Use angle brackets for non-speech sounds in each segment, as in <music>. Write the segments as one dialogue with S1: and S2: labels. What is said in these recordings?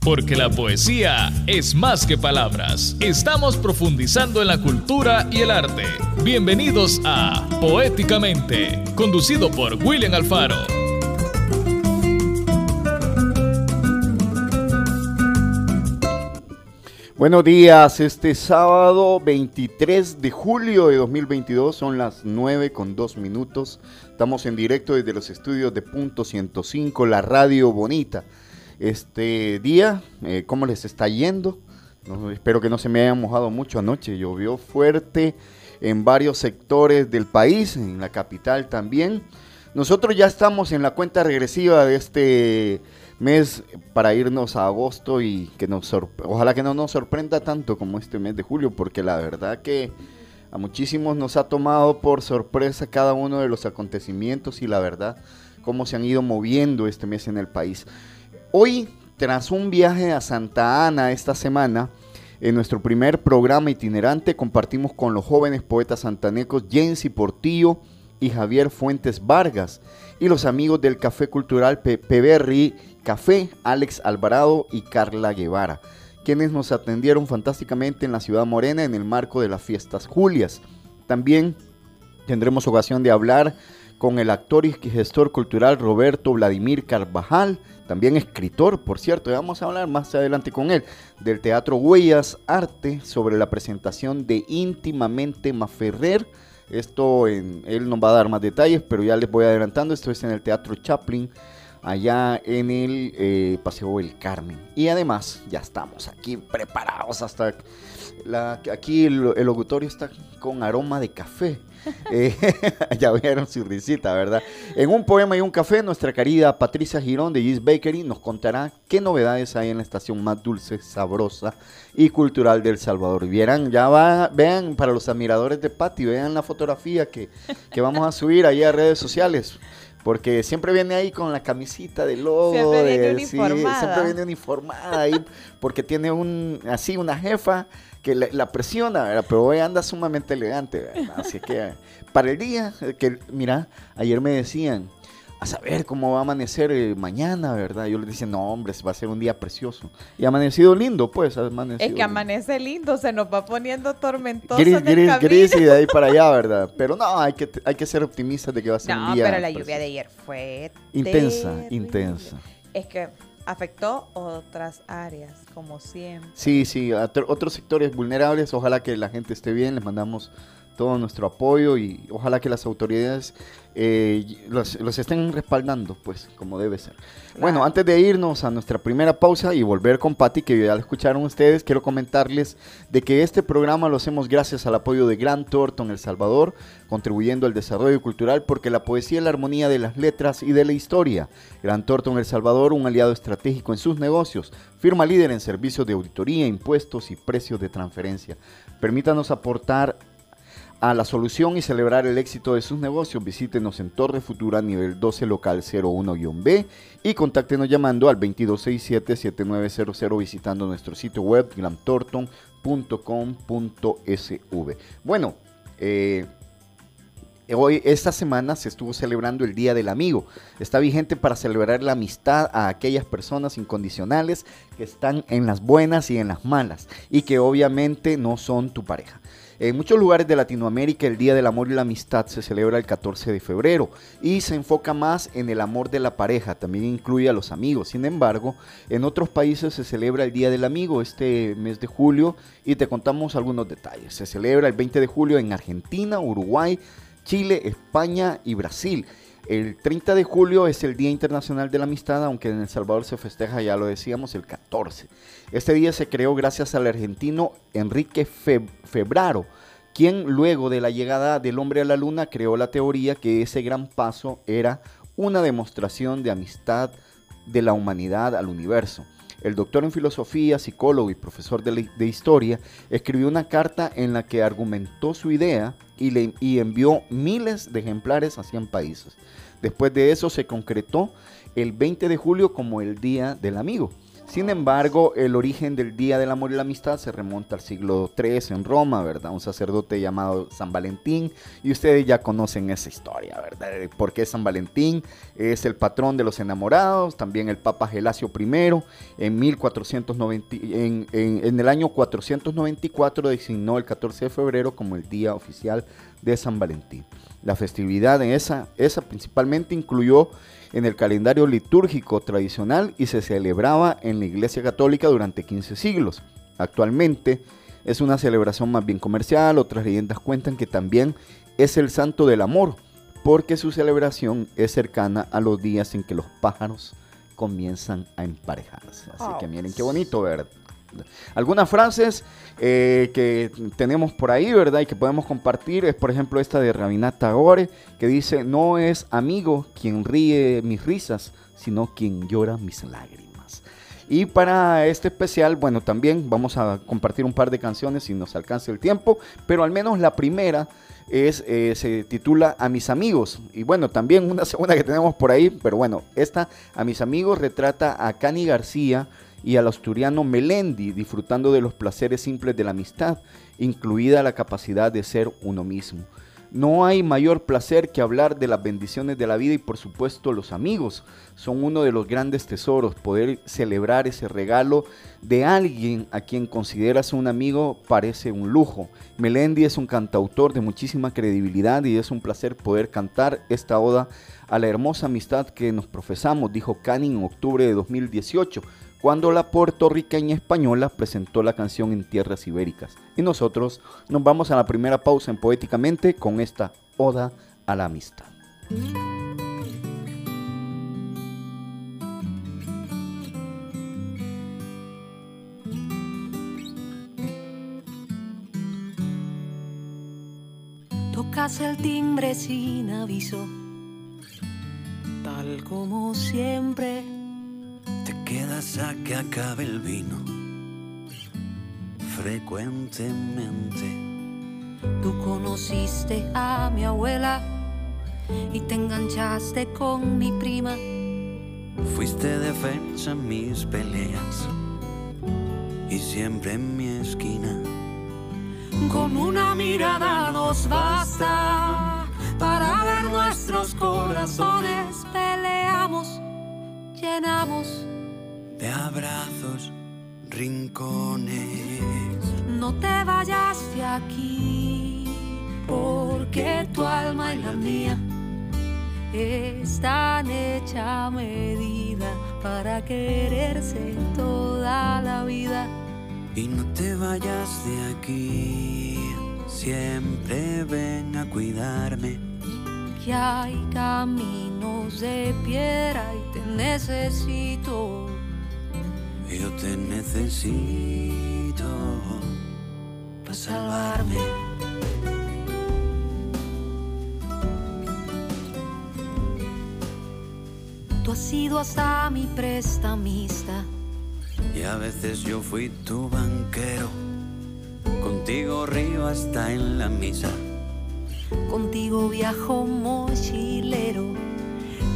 S1: porque la poesía es más que palabras. Estamos profundizando en la cultura y el arte. Bienvenidos a Poéticamente, conducido por William Alfaro.
S2: Buenos días, este sábado 23 de julio de 2022 son las 9 con 2 minutos. Estamos en directo desde los estudios de Punto 105, la radio bonita. Este día, eh, ¿cómo les está yendo? espero que no se me hayan mojado mucho anoche. Llovió fuerte en varios sectores del país, en la capital también. Nosotros ya estamos en la cuenta regresiva de este mes para irnos a agosto y que nos ojalá que no nos sorprenda tanto como este mes de julio, porque la verdad que a muchísimos nos ha tomado por sorpresa cada uno de los acontecimientos y la verdad cómo se han ido moviendo este mes en el país. Hoy, tras un viaje a Santa Ana esta semana, en nuestro primer programa itinerante compartimos con los jóvenes poetas santanecos Jensi Portillo y Javier Fuentes Vargas y los amigos del Café Cultural Peberry Café, Alex Alvarado y Carla Guevara, quienes nos atendieron fantásticamente en la ciudad morena en el marco de las fiestas Julias. También tendremos ocasión de hablar con el actor y gestor cultural Roberto Vladimir Carvajal, también escritor, por cierto, y vamos a hablar más adelante con él, del Teatro Huellas Arte sobre la presentación de Íntimamente Maferrer. Esto en, él nos va a dar más detalles, pero ya les voy adelantando, esto es en el Teatro Chaplin allá en el eh, Paseo del Carmen. Y además ya estamos aquí preparados hasta... La, aquí el, locutorio está con aroma de café. <laughs> Eh, <laughs> ya vieron su risita, ¿verdad? En un poema y un café, nuestra querida Patricia Girón de Gis Bakery nos contará qué novedades hay en la estación más dulce, sabrosa y cultural del Salvador. Vieran, ya va, vean para los admiradores de Patti, vean la fotografía que, que vamos a subir ahí a redes sociales. Porque siempre viene ahí con la camisita de logo. Siempre viene uniformada. siempre viene uniformada ahí <laughs> porque tiene un así una jefa que la, presiona, pero hoy anda sumamente elegante. Así que para el día, que mira, ayer me decían, a saber cómo va a amanecer eh, mañana, ¿verdad? Yo les decía, no, hombre, va a ser un día precioso. Y ha amanecido lindo, pues, ha amanecido
S3: Es que amanece lindo, se nos va poniendo tormentoso
S2: gris, en el gris, gris, y de ahí para allá, <laughs> ¿verdad? Pero no, hay que, hay que ser optimistas de que va a ser un día
S3: No, pero la lluvia de ayer fue...
S2: Intensa, intensa.
S3: Es que afectó otras áreas, como siempre.
S2: Sí, sí, otros sectores vulnerables, ojalá que la gente esté bien, les mandamos todo nuestro apoyo y ojalá que las autoridades eh, los, estén respaldando, pues, como debe ser. Bueno, antes de irnos a nuestra primera pausa y volver con Patti, que ya lo escucharon ustedes, quiero comentarles de que este programa lo hacemos gracias al apoyo de Gran Thornton El Salvador, contribuyendo al desarrollo cultural, porque la poesía es la armonía de las letras y de la historia. Gran Thornton El Salvador, un aliado estratégico en sus negocios, firma líder en servicios de auditoría, impuestos y precios de transferencia. Permítanos aportar a la solución y celebrar el éxito de sus negocios, visítenos en Torre Futura nivel 12 local 01-B y contáctenos llamando al 2267-7900 visitando nuestro sitio web glamtorton.com.sv. Bueno, eh, Hoy, esta semana se estuvo celebrando el Día del Amigo. Está vigente para celebrar la amistad a aquellas personas incondicionales que están en las buenas y en las malas y que obviamente no son tu pareja. En muchos lugares de Latinoamérica el Día del Amor y la Amistad se celebra el 14 de febrero y se enfoca más en el amor de la pareja, también incluye a los amigos. Sin embargo, en otros países se celebra el Día del Amigo este mes de julio y te contamos algunos detalles. Se celebra el 20 de julio en Argentina, Uruguay, Chile, España y Brasil. El 30 de julio es el Día Internacional de la Amistad, aunque en El Salvador se festeja, ya lo decíamos, el 14. Este día se creó gracias al argentino Enrique Febraro, quien luego de la llegada del hombre a la luna creó la teoría que ese gran paso era una demostración de amistad de la humanidad al universo. El doctor en filosofía, psicólogo y profesor de, historia escribió una carta en la que argumentó su idea y, le, y envió miles de ejemplares a 100 países. Después de eso se concretó el 20 de julio como el Día del Amigo. Sin embargo, el origen del Día del Amor y la Amistad se remonta al siglo III en Roma, ¿verdad? Un sacerdote llamado San Valentín, y ustedes ya conocen esa historia, ¿verdad? Porque San Valentín es el patrón de los enamorados, también el Papa Gelasio I, en, 1490, en, en el año 494 designó el 14 de febrero como el Día Oficial de San Valentín. La festividad en esa, esa principalmente incluyó en el calendario litúrgico tradicional y se celebraba en la Iglesia Católica durante 15 siglos. Actualmente es una celebración más bien comercial, otras leyendas cuentan que también es el santo del amor, porque su celebración es cercana a los días en que los pájaros comienzan a emparejarse. Así que miren qué bonito, ¿verdad? Algunas frases eh, que tenemos por ahí, ¿verdad? Y que podemos compartir es, por ejemplo, esta de Rabinat Tagore, que dice, no es amigo quien ríe mis risas, sino quien llora mis lágrimas. Y para este especial, bueno, también vamos a compartir un par de canciones si nos alcanza el tiempo, pero al menos la primera es, eh, se titula A mis amigos. Y bueno, también una <laughs> segunda que tenemos por ahí, pero bueno, esta A mis amigos retrata a Cani García, y al asturiano Melendi disfrutando de los placeres simples de la amistad, incluida la capacidad de ser uno mismo. No hay mayor placer que hablar de las bendiciones de la vida y por supuesto los amigos son uno de los grandes tesoros. Poder celebrar ese regalo de alguien a quien consideras un amigo parece un lujo. Melendi es un cantautor de muchísima credibilidad y es un placer poder cantar esta oda a la hermosa amistad que nos profesamos, dijo Cani en octubre de 2018 cuando la puertorriqueña española presentó la canción en tierras ibéricas. Y nosotros nos vamos a la primera pausa en Poéticamente con esta Oda a la Amistad.
S4: Tocas el timbre sin aviso, tal como siempre quedas a que acabe el vino. Frecuentemente. Tú conociste a mi abuela y te enganchaste con mi prima. Fuiste defensa en mis peleas y siempre en mi esquina. Con una mirada nos basta para ver nuestros corazones. Peleamos, llenamos de abrazos, rincones. No te vayas de aquí, porque tu alma y la mía están hecha a medida para quererse toda la vida. Y no te vayas de aquí, siempre ven a cuidarme. Que hay caminos de piedra y te necesito yo te necesito para salvarme. Tú has sido hasta mi prestamista. Y a veces yo fui tu banquero. Contigo río hasta en la misa. Contigo viajo mochilero.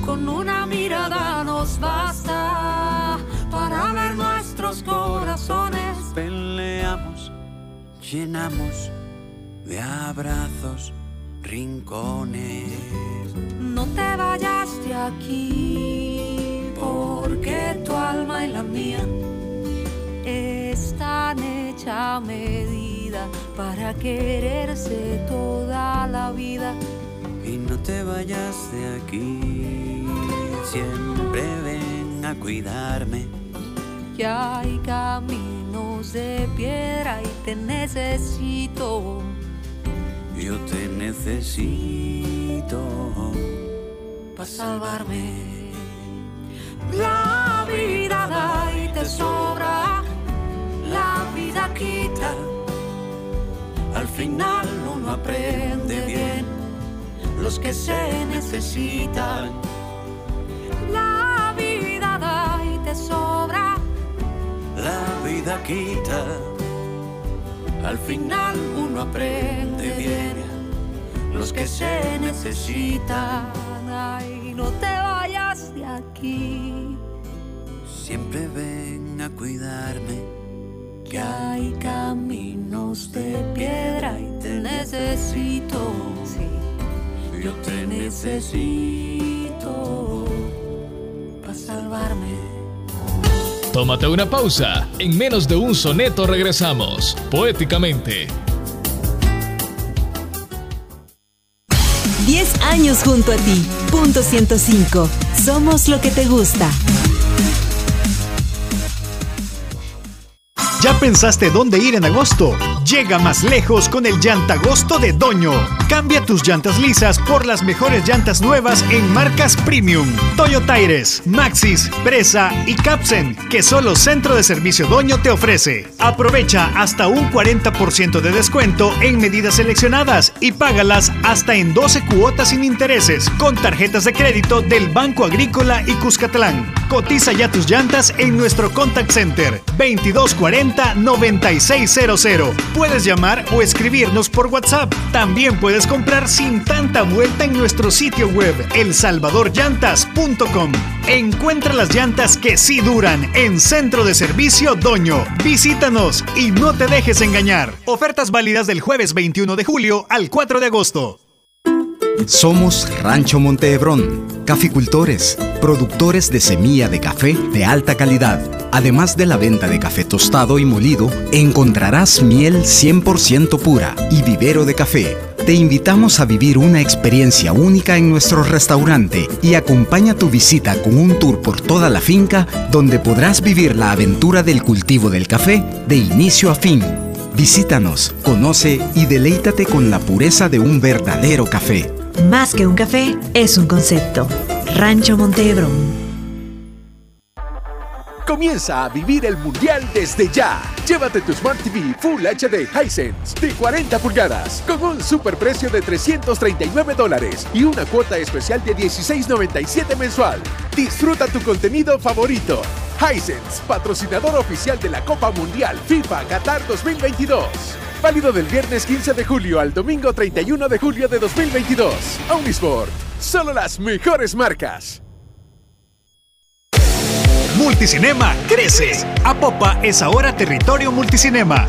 S4: Con una mirada nos basta nuestros corazones. Peleamos, llenamos de abrazos rincones. No te vayas de aquí, porque tu alma y la mía están hecha a medida para quererse toda la vida. Y no te vayas de aquí, siempre ven a cuidarme que hay caminos de piedra y te necesito. Yo te necesito para salvarme. La vida da y te sobra, la vida quita. Al final uno aprende bien los que se necesitan. La vida da y te sobra la vida quita. Al final uno aprende bien los que se necesitan. Ay, no te vayas de aquí. Siempre ven a cuidarme. Que hay caminos de piedra y te necesito.
S3: Sí.
S4: Yo te necesito para salvarme.
S1: Tómate una pausa. En menos de un soneto regresamos. Poéticamente.
S5: 10 años junto a ti. Punto 105. Somos lo que te gusta.
S6: ¿Ya pensaste dónde ir en agosto? Llega más lejos con el Llantagosto de Doño. Cambia tus llantas lisas por las mejores llantas nuevas en marcas premium. Toyota Tires, Maxis, Presa y Capsen, que solo Centro de Servicio Doño te ofrece. Aprovecha hasta un 40% de descuento en medidas seleccionadas y págalas hasta en 12 cuotas sin intereses con tarjetas de crédito del Banco Agrícola y Cuscatlán. Cotiza ya tus llantas en nuestro contact center 2240-9600. Puedes llamar o escribirnos por WhatsApp. También puedes comprar sin tanta vuelta en nuestro sitio web elsalvadorllantas.com. Encuentra las llantas que sí duran en Centro de Servicio Doño. Visítanos y no te dejes engañar. Ofertas válidas del jueves 21 de julio al 4 de agosto.
S7: Somos Rancho Montehebrón, caficultores, productores de semilla de café de alta calidad. Además de la venta de café tostado y molido, encontrarás miel 100% pura y vivero de café. Te invitamos a vivir una experiencia única en nuestro restaurante y acompaña tu visita con un tour por toda la finca donde podrás vivir la aventura del cultivo del café de inicio a fin. Visítanos, conoce y deleítate con la pureza de un verdadero café.
S5: Más que un café, es un concepto. Rancho Montehebrón.
S8: Comienza a vivir el mundial desde ya. Llévate tu Smart TV Full HD Hisense de 40 pulgadas con un superprecio de 339 dólares y una cuota especial de 16.97 mensual. Disfruta tu contenido favorito. Hisense, patrocinador oficial de la Copa Mundial FIFA Qatar 2022. Válido del viernes 15 de julio al domingo 31 de julio de 2022. Omnisport. Solo las mejores marcas.
S6: Multicinema crece. Apopa es ahora territorio multicinema.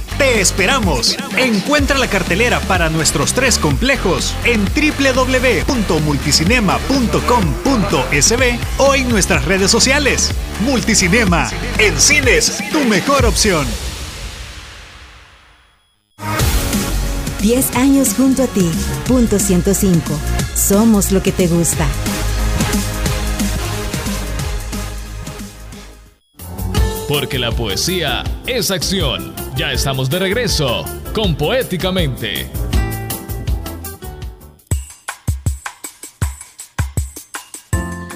S6: Te esperamos. Encuentra la cartelera para nuestros tres complejos en www.multicinema.com.sb o en nuestras redes sociales. Multicinema, en cines, tu mejor opción.
S5: 10 años junto a ti. Punto 105. Somos lo que te gusta.
S1: Porque la poesía es acción. Ya estamos de regreso con Poéticamente.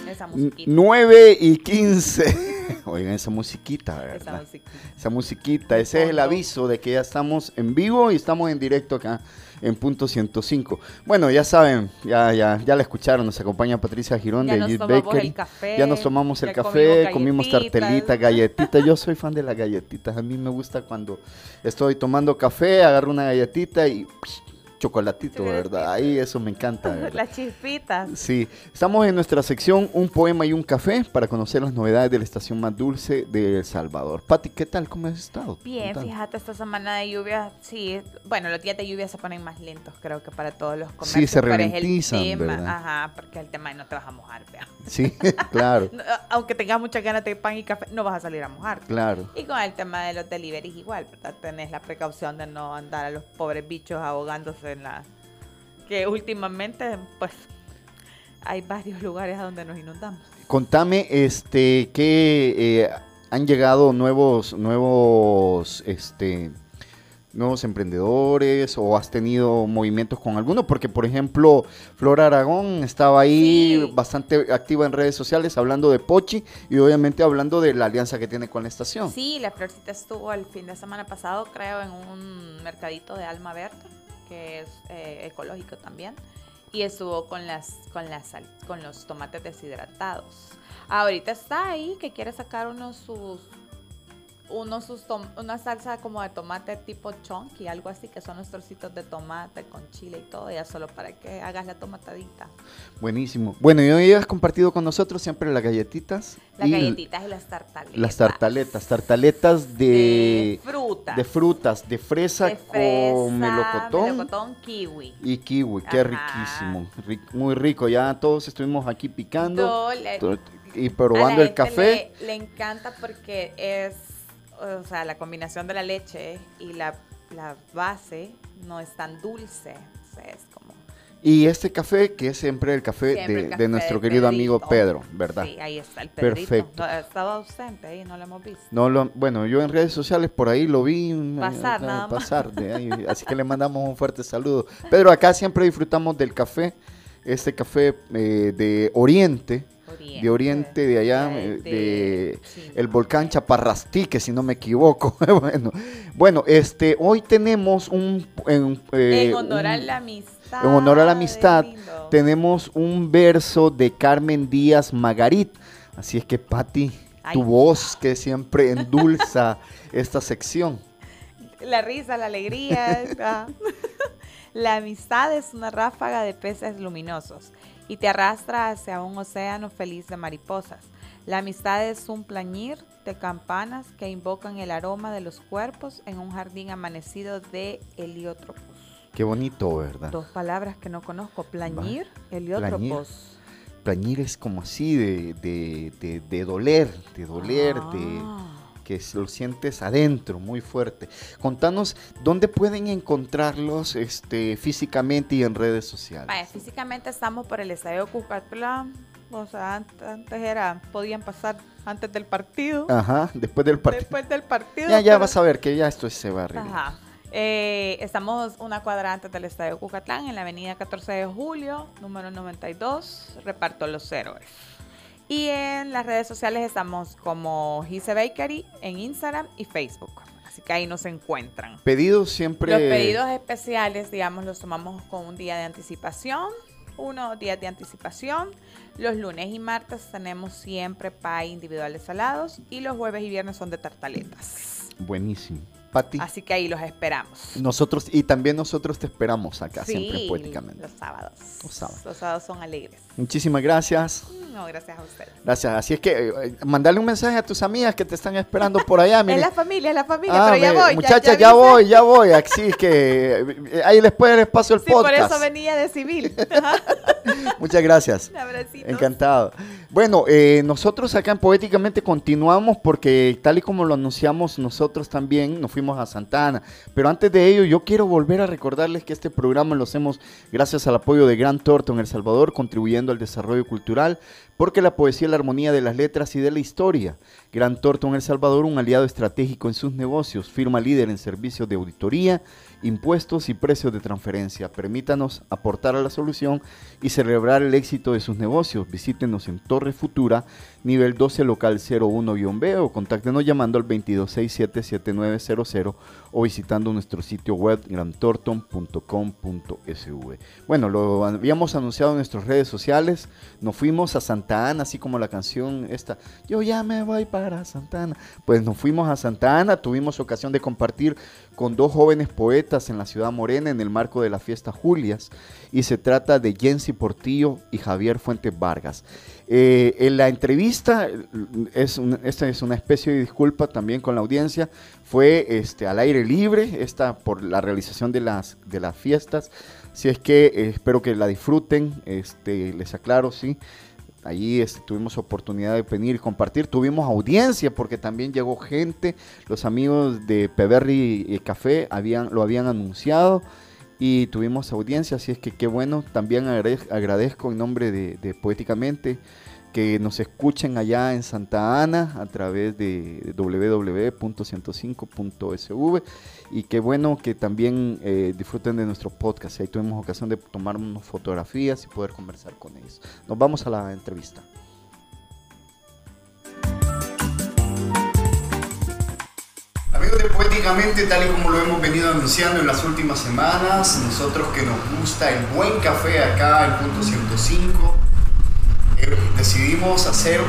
S3: Esa musiquita.
S2: 9 y 15. <laughs> Oigan esa musiquita,
S3: Esa
S2: ¿verdad?
S3: musiquita.
S2: Esa musiquita, ese es el aviso de que ya estamos en vivo y estamos en directo acá en punto 105. Bueno, ya saben, ya ya ya la escucharon, nos acompaña Patricia Girón
S3: Ya
S2: de
S3: el café,
S2: ya nos tomamos el café,
S3: comimos
S2: tartelitas, galletitas. Yo soy fan de las galletitas. A mí me gusta cuando estoy tomando café, agarro una galletita y psh, chocolatito, ¿verdad? Ahí eso me encanta, <laughs> ¿verdad?
S3: Las chispitas.
S2: Sí, estamos en nuestra sección Un poema y un café para conocer las novedades de la estación más dulce de El Salvador. Pati, ¿qué tal? ¿Cómo has estado?
S3: Bien, fíjate, esta semana de lluvia, sí, bueno, los días de lluvia se ponen más lentos, creo que para todos los comercios.
S2: Sí, se
S3: pero es el
S2: ralentizan,
S3: tema,
S2: ¿verdad?
S3: Ajá, porque el tema de no te vas a mojar, vea.
S2: Sí, <laughs> claro, <laughs>
S3: Aunque tengas muchas ganas de pan y café, no vas a salir a mojar.
S2: claro.
S3: Y con el tema de los deliveries igual, ¿verdad? Tenés la precaución de no andar a los pobres bichos ahogándose la... Que últimamente, pues, hay varios lugares a donde nos inundamos.
S2: Contame, este, que eh, han llegado nuevos, nuevos, este, nuevos emprendedores o has tenido movimientos con alguno, porque por ejemplo, Flora Aragón estaba ahí
S3: Sí.
S2: bastante activa en redes sociales hablando de Pochi y obviamente hablando de la alianza que tiene con la estación.
S3: Sí, la Florcita estuvo el fin de semana pasado, creo, en un mercadito de alma verde, que es eh, ecológico también, y estuvo con las, con las, con los tomates deshidratados. Ahorita está ahí que quiere sacar unos sus unos sus una salsa como de tomate tipo chonky, algo así, que son los trocitos de tomate con chile y todo, ya solo para que hagas la tomatadita.
S2: Buenísimo. Bueno, y hoy has compartido con nosotros siempre las galletitas.
S3: Las galletitas y las tartaletas.
S2: Las tartaletas, tartaletas de,
S3: de frutas.
S2: De frutas, de fresa,
S3: De fresa,
S2: con melocotón.
S3: melocotón, kiwi.
S2: Y kiwi, qué
S3: Ajá.
S2: riquísimo, ri- muy rico. Ya todos estuvimos aquí picando y probando el café.
S3: Le, le encanta porque es, o sea, la combinación de la leche y la, la base no es tan dulce. O sea, es como
S2: Y este café, que es siempre el café,
S3: siempre
S2: de,
S3: el
S2: de
S3: café
S2: nuestro
S3: de
S2: querido amigo
S3: Pedrito.
S2: Pedro, ¿verdad?
S3: Sí, ahí está el Pedrito.
S2: Perfecto.
S3: No, Estaba ausente ahí, no lo hemos visto.
S2: No lo, bueno, yo en redes sociales por ahí lo vi mm,
S3: Pasar,
S2: eh,
S3: nada más.
S2: pasar de ahí, así que le mandamos un fuerte saludo. Pedro, acá siempre disfrutamos del café, este café eh, de Oriente, de Oriente, de allá, de, el volcán Chaparrastí, que si no me equivoco. <laughs> bueno, bueno, este, hoy tenemos un, en, eh,
S3: En honor a la amistad.
S2: en honor a la amistad, tenemos un verso de Carmen Díaz Magarit. Así es que, Patti, tu voz que siempre endulza <laughs> esta sección.
S3: La risa, la alegría. <laughs> ah. la amistad es una ráfaga de peces luminosos y te arrastra hacia un océano feliz de mariposas. La amistad es un plañir de campanas que invocan el aroma de los cuerpos en un jardín amanecido de heliótropos.
S2: Qué bonito, ¿verdad?
S3: Dos palabras que no conozco. Plañir, heliótropos.
S2: Plañir es como así, de, de, de- de doler, de doler, de
S3: Ah.
S2: Que lo sientes adentro, muy fuerte. Contanos, ¿dónde pueden encontrarlos este, físicamente y en redes sociales?
S3: Vaya, físicamente estamos por el estadio Cucatlán. O sea, antes, antes era, podían pasar antes del partido.
S2: Ajá, después del partido.
S3: Después del partido.
S2: Ya, ya
S3: pero-
S2: vas a ver que ya esto se va a arreglar.
S3: Ajá. Eh, estamos una cuadra antes del Estadio Cucatlán, en la avenida 14 de julio, número 92, reparto Los Héroes. Y en las redes sociales estamos como Gise Bakery en Instagram y Facebook. Así que ahí nos encuentran.
S2: Pedidos siempre.
S3: Los pedidos especiales, digamos, los tomamos con un día de anticipación, unos días de anticipación. Los lunes y martes tenemos siempre pie individuales salados y los jueves y viernes son de tartaletas.
S2: Buenísimo.
S3: Así que ahí los esperamos.
S2: nosotros, y también nosotros te esperamos acá, siempre poéticamente.
S3: Los sábados.
S2: Los sábados.
S3: Los sábados son alegres.
S2: Muchísimas gracias.
S3: No, gracias a ustedes.
S2: Gracias. Así es que eh, mandale un mensaje a tus amigas que te están esperando por allá. <laughs>
S3: Es la familia, es la familia,
S2: Ah,
S3: pero ya
S2: me-
S3: voy.
S2: Muchachas, ya, voy, ya voy. Así es que eh, ahí les puede dar espacio el
S3: Sí, por
S2: podcast.
S3: eso venía de civil. <laughs>
S2: Muchas gracias.
S3: Abracitos.
S2: Encantado. Bueno, eh, nosotros acá en Poéticamente continuamos porque tal y como lo anunciamos nosotros también nos fuimos a Santa Ana. Pero antes de ello yo quiero volver a recordarles que este programa lo hacemos gracias al apoyo de Gran Torto en El Salvador, contribuyendo al desarrollo cultural, porque la poesía es la armonía de las letras y de la historia. Gran Torto en El Salvador, un aliado estratégico en sus negocios, firma líder en servicios de auditoría, impuestos y precios de transferencia. Permítanos aportar a la solución y celebrar el éxito de sus negocios. Visítenos en Torre Futura, nivel 12, local 01-B o contáctenos llamando al 2267-7900 o visitando nuestro sitio web grantorton.com.sv. Bueno, lo habíamos anunciado en nuestras redes sociales. Nos fuimos a Santa Ana, así como la canción esta, yo ya me voy para Santa Ana. Pues nos fuimos a Santa Ana, tuvimos ocasión de compartir con dos jóvenes poetas en la ciudad morena en el marco de la fiesta Julias y se trata de Jensi Portillo y Javier Fuentes Vargas. Eh, en la entrevista, es un- esta es una especie de disculpa también con la audiencia, fue este, al aire libre, esta por la realización de las, de las fiestas, si es que eh, espero que la disfruten, este, les aclaro, sí. Allí este, tuvimos oportunidad de venir y compartir. Tuvimos audiencia porque también llegó gente. Los amigos de Peberry y Café habían, lo habían anunciado y tuvimos audiencia. Así es que qué bueno. También agrade- agradezco en nombre de, Poéticamente que nos escuchen allá en Santa Ana a través de www.105.sv y qué bueno que también eh, disfruten de nuestro podcast. Ahí tuvimos ocasión de tomar unas fotografías y poder conversar con ellos. Nos vamos a la entrevista. De Poéticamente, tal y como lo hemos venido anunciando en las últimas semanas, nosotros que nos gusta el buen café acá, el punto 105, eh, decidimos hacer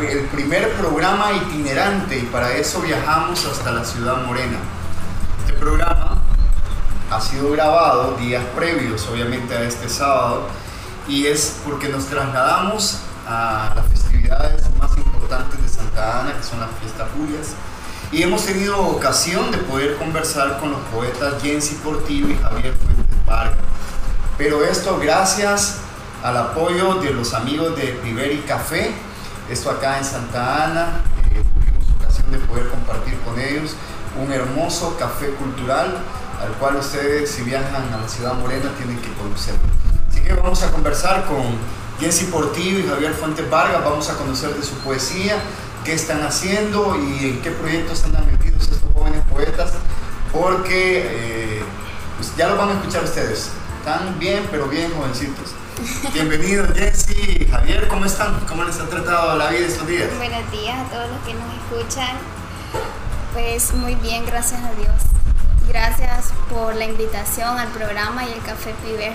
S2: el primer programa itinerante y para eso viajamos hasta la ciudad morena. Este programa ha sido grabado días previos, obviamente, a este sábado y es porque nos trasladamos a las festividades más importantes de Santa Ana, que son las fiestas julias. Y hemos tenido ocasión de poder conversar con los poetas Jensi Portillo y Javier Fuentes Vargas. Pero esto gracias al apoyo de los amigos de Piveri Café, esto acá en Santa Ana, eh, tuvimos ocasión de poder compartir con ellos un hermoso café cultural al cual ustedes si viajan a la ciudad morena tienen que conocer. Así que vamos a conversar con Jesse Portillo y Javier Fuentes Vargas, vamos a conocer de su poesía, qué están haciendo y en qué proyectos están metidos estos jóvenes poetas, porque eh, pues ya lo van a escuchar ustedes. Están bien, pero bien jovencitos. <laughs> Bienvenidos Jessy, Javier, ¿cómo están? ¿Cómo les ha tratado la vida estos días?
S9: Buenos días a todos los que nos escuchan. Pues muy bien, gracias a Dios. Gracias por la invitación al programa y el Café Piber.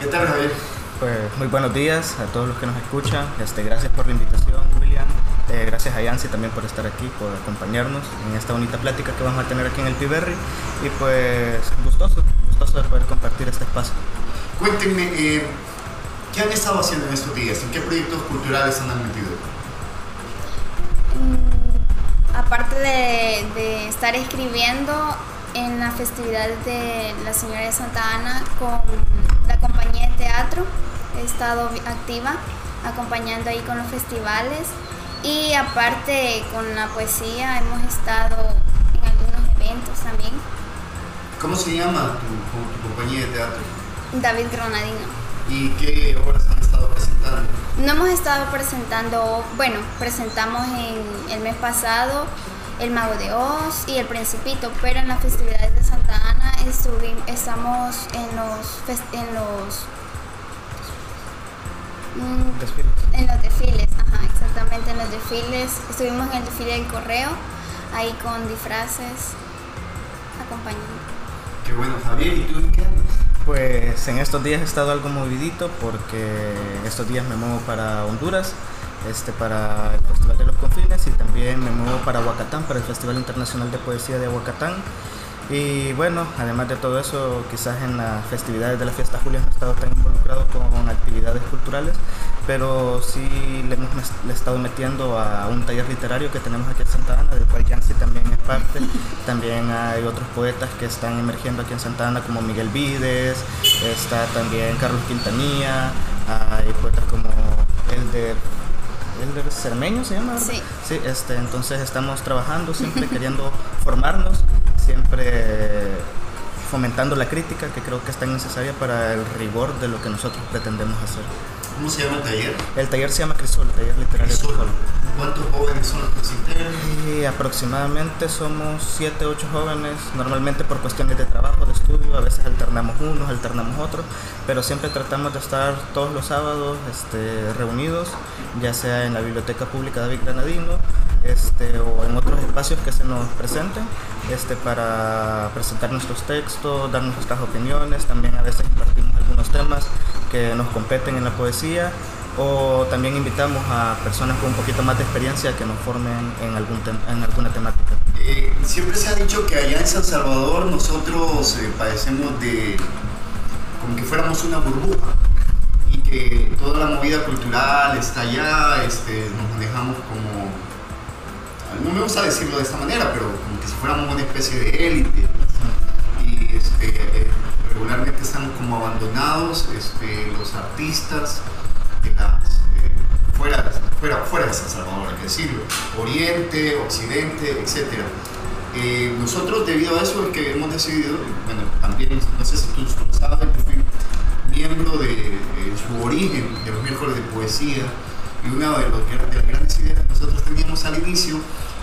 S2: ¿Qué tal Javier?
S10: Pues muy buenos días a todos los que nos escuchan. Este, gracias por la invitación, William. Eh, gracias a Yancy también por estar aquí, por acompañarnos en esta bonita plática que vamos a tener aquí en el Piberry. Y pues gustoso, gustoso de poder compartir este espacio.
S2: Cuéntenme, eh, ¿qué han estado haciendo en estos días? ¿En qué proyectos culturales han metido?
S9: Mm, aparte de, estar escribiendo en la festividad de la Señora de Santa Ana con la compañía de teatro, he estado activa acompañando ahí con los festivales y aparte con la poesía hemos estado en algunos eventos también.
S2: ¿Cómo se llama tu compañía de teatro?
S9: David Granadino.
S2: ¿Y qué obras han estado presentando?
S9: No hemos estado presentando, bueno, presentamos en el mes pasado El Mago de Oz y El Principito, pero en las festividades de Santa Ana estamos en los, en los
S10: mm, desfiles.
S9: En los desfiles, ajá, exactamente en los desfiles. Estuvimos en el desfile del correo, ahí con disfraces, acompañando.
S2: Qué bueno, Javier, ¿y tú qué
S10: pues en estos días he estado algo movidito porque estos días me muevo para Honduras, este, para el Festival de los Confines y también me muevo para Huacatán, para el Festival Internacional de Poesía de Huacatán. Y bueno, además de todo eso, quizás en las festividades de la fiesta Julia he estado tan involucrado con actividades culturales, pero sí le hemos le estado metiendo a un taller literario que tenemos aquí en Santa Ana, del cual Yancy también es parte. <laughs> También hay otros poetas que están emergiendo aquí en Santa Ana, como Miguel Vides, está también Carlos Quintanilla, hay poetas como el de Elder Cermeño se llama,
S9: Sí.
S10: Sí, este, entonces estamos trabajando, siempre <laughs> queriendo formarnos siempre fomentando la crítica que creo que es tan necesaria para el rigor de lo que nosotros pretendemos hacer.
S2: ¿Cómo se llama el taller?
S10: El taller se llama Crisol, taller literario
S2: Crisol. ¿Cuántos jóvenes son los que se integran?
S10: aproximadamente somos 7, 8 jóvenes, normalmente por cuestiones de trabajo, de estudio, a veces alternamos unos, alternamos otros, pero siempre tratamos de estar todos los sábados este, reunidos, ya sea en la Biblioteca Pública David Granadino este, o en otros espacios que se nos presenten este, para presentar nuestros textos, dar nuestras opiniones, también a veces compartimos algunos temas que nos competen en la poesía o también invitamos a personas con un poquito más de experiencia que nos formen en, algún en alguna temática.
S2: Eh, siempre se ha dicho que allá en San Salvador nosotros eh, padecemos de como que fuéramos una burbuja y que toda la movida cultural está allá, este, nos manejamos como, no me gusta decirlo de esta manera, pero como que si fuéramos una especie de élite y este, regularmente estamos como abandonados este, los artistas de las, eh, fuera, fuera, fuera de San Salvador, hay que decirlo, Oriente, Occidente, etc. Eh, nosotros debido a eso es que hemos decidido, bueno, también, no sé si tú lo sabes, yo fui miembro de, su origen de los miércoles de poesía y una de, los, de las grandes ideas que nosotros teníamos al inicio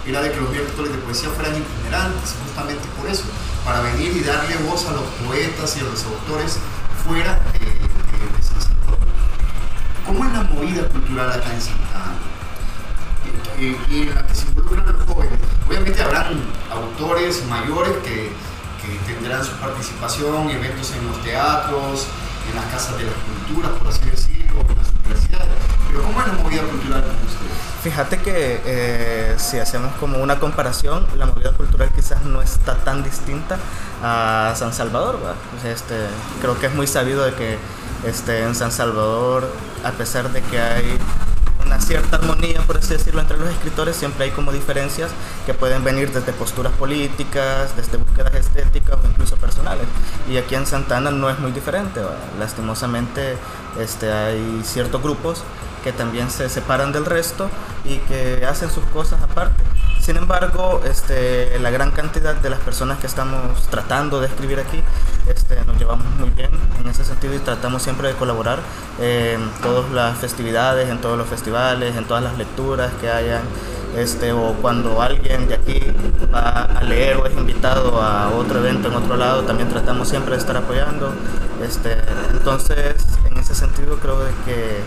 S2: era de que los miércoles de poesía fueran itinerantes, justamente por eso, para venir y darle voz a los poetas y a los autores fuera de, de San Salvador. ¿Cómo es la movida cultural acá en Santa Ana? Y, en la que se involucran los jóvenes. Obviamente habrán autores mayores que, tendrán su participación, eventos en los teatros, en las casas de la cultura, por así decirlo, en las universidades. Pero ¿cómo es la movida cultural?
S10: Fíjate que eh, si hacemos como una comparación, la movida cultural quizás no está tan distinta a San Salvador. este, creo que es muy sabido de que este, en San Salvador, a pesar de que hay una cierta armonía, por así decirlo, entre los escritores, siempre hay como diferencias que pueden venir desde posturas políticas, desde búsquedas estéticas o incluso personales. Y aquí en Santana no es muy diferente. Lastimosamente este, hay ciertos grupos que también se separan del resto y que hacen sus cosas aparte. Sin embargo, este, la gran cantidad de las personas que estamos tratando de escribir aquí, este, nos llevamos muy bien en ese sentido y tratamos siempre de colaborar en todas las festividades, en todos los festivales, en todas las lecturas que hayan. Este, o cuando alguien de aquí va a leer o es invitado a otro evento en otro lado, también tratamos siempre de estar apoyando. Este, entonces, en ese sentido creo que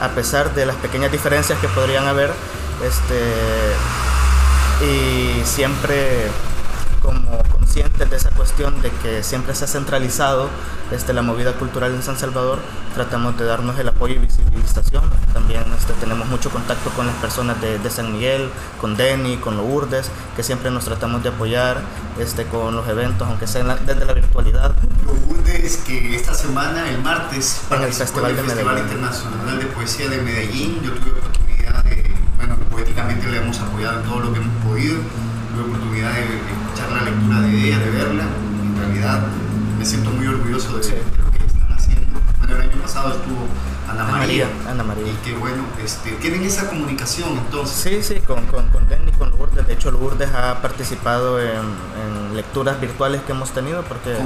S10: a pesar de las pequeñas diferencias que podrían haber, este, y siempre como conscientes de esa cuestión de que siempre se ha centralizado este, la movida cultural en San Salvador, tratamos de darnos el apoyo y visibilización. También este, tenemos mucho contacto con las personas de, San Miguel, con Denny, con Lourdes, que siempre nos tratamos de apoyar este, con los eventos, aunque sea desde la virtualidad.
S2: Lourdes, que esta semana, el martes,
S10: en el Festival, de
S2: Festival Internacional de Poesía de Medellín, yo tuve oportunidad de, bueno, poéticamente le hemos apoyado en todo lo que hemos podido tuve oportunidad de, escuchar la lectura de ella, de verla. En realidad me siento muy orgulloso de, lo que están haciendo. Bueno, el año pasado estuvo Ana, María,
S10: Ana María.
S2: Y que bueno, este, tienen esa comunicación entonces.
S10: Sí, sí, con, con, con Denny, con Lourdes. De hecho, Lourdes ha participado en, lecturas virtuales que hemos tenido porque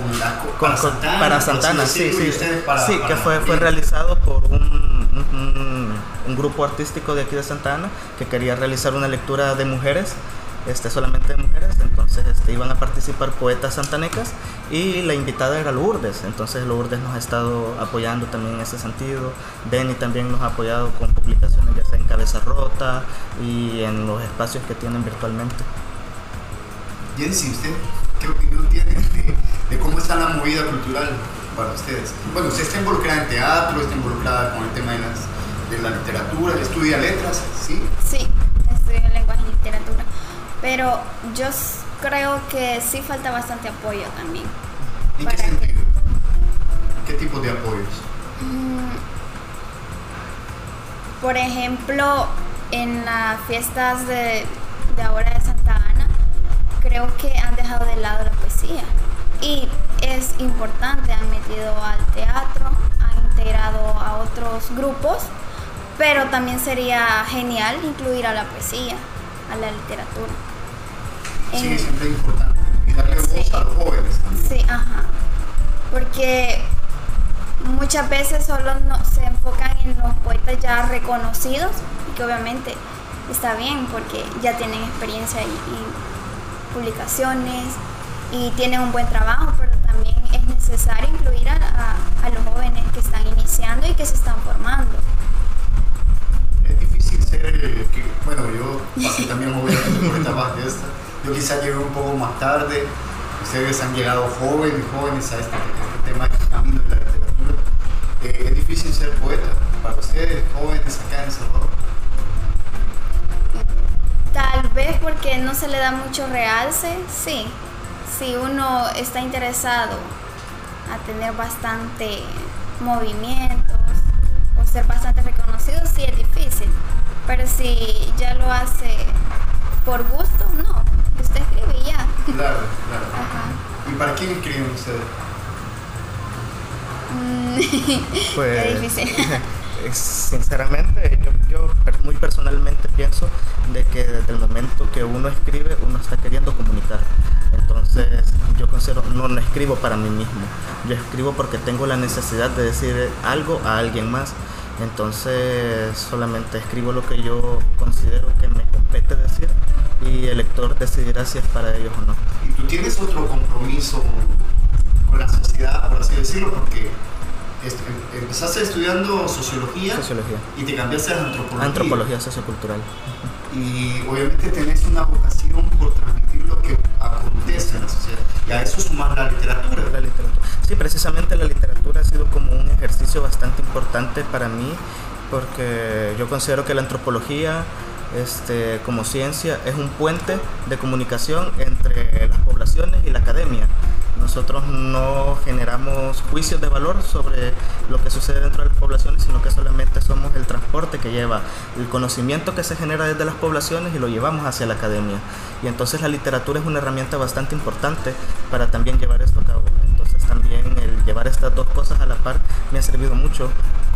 S2: para Santana,
S10: para Santana sí, sí, sí, que fue, fue realizado por un, un, un grupo artístico de aquí de Santana que quería realizar una lectura de mujeres este, solamente mujeres, entonces este, iban a participar poetas santanecas y la invitada era Lourdes, entonces Lourdes nos ha estado apoyando también en ese sentido, Denny también nos ha apoyado con publicaciones ya sea en Cabeza Rota y en los espacios que tienen virtualmente.
S2: Jensi, ¿usted qué opinión tiene de, cómo está la movida cultural para ustedes? Bueno, usted está involucrada en teatro, está involucrada con el tema de, las, de la literatura, estudia letras, ¿sí?
S9: Sí, estudio lenguaje y literatura. Pero yo creo que sí falta bastante apoyo también.
S2: ¿En qué sentido? ¿Qué tipo de apoyos? Mm,
S9: por ejemplo, en las fiestas de, de ahora de Santa Ana, creo que han dejado de lado la poesía. Y es importante, han metido al teatro, han integrado a otros grupos, pero también sería genial incluir a la poesía, a la literatura.
S2: Sí, siempre es importante. Y darle voz a los jóvenes también.
S9: Sí, ajá. Porque muchas veces solo no, se enfocan en los poetas ya reconocidos y que obviamente está bien porque ya tienen experiencia y, publicaciones y tienen un buen trabajo, pero también es necesario incluir a, a, los jóvenes que están iniciando y que se están formando.
S2: Es difícil ser, eh, que, bueno, yo pasé también obviamente por etapas de esta yo quizá llegué un poco más tarde, ustedes han llegado jóvenes, jóvenes a este, este tema del camino de la literatura. Eh, es difícil ser poeta para ustedes, jóvenes acá en Salvador.
S9: Tal vez porque no se le da mucho realce, sí. Si uno está interesado a tener bastante movimientos o ser bastante reconocido, sí es difícil. Pero si ya lo hace por gusto,
S2: Claro, claro. ¿Y para quién escriben ustedes?
S9: Mm, <laughs> pues, difícil. <laughs>
S10: sinceramente, yo, yo, muy personalmente pienso de que desde el momento que uno escribe, uno está queriendo comunicar. Entonces, yo considero, no, no escribo para mí mismo. Yo escribo porque tengo la necesidad de decir algo a alguien más. Entonces, solamente escribo lo que yo considero que me compete decir y el lector decidirá si es para ellos o no.
S2: ¿Y tú tienes otro compromiso con la sociedad, por así decirlo? Porque empezaste estudiando sociología,
S10: sociología.
S2: y te cambiaste a antropología.
S10: Antropología sociocultural.
S2: Y obviamente tenés una vocación por transmitir lo que acontece en la sociedad. Y a eso sumar la literatura.
S10: La literatura. Sí, precisamente la literatura ha sido como un ejercicio bastante importante para mí porque yo considero que la antropología este, como ciencia es un puente de comunicación entre las poblaciones y la academia. Nosotros no generamos juicios de valor sobre lo que sucede dentro de las poblaciones, sino que solamente somos el transporte que lleva el conocimiento que se genera desde las poblaciones y lo llevamos hacia la academia. Y entonces la literatura es una herramienta bastante importante para también llevar esto a cabo. Entonces también el llevar estas dos cosas a la par me ha servido mucho,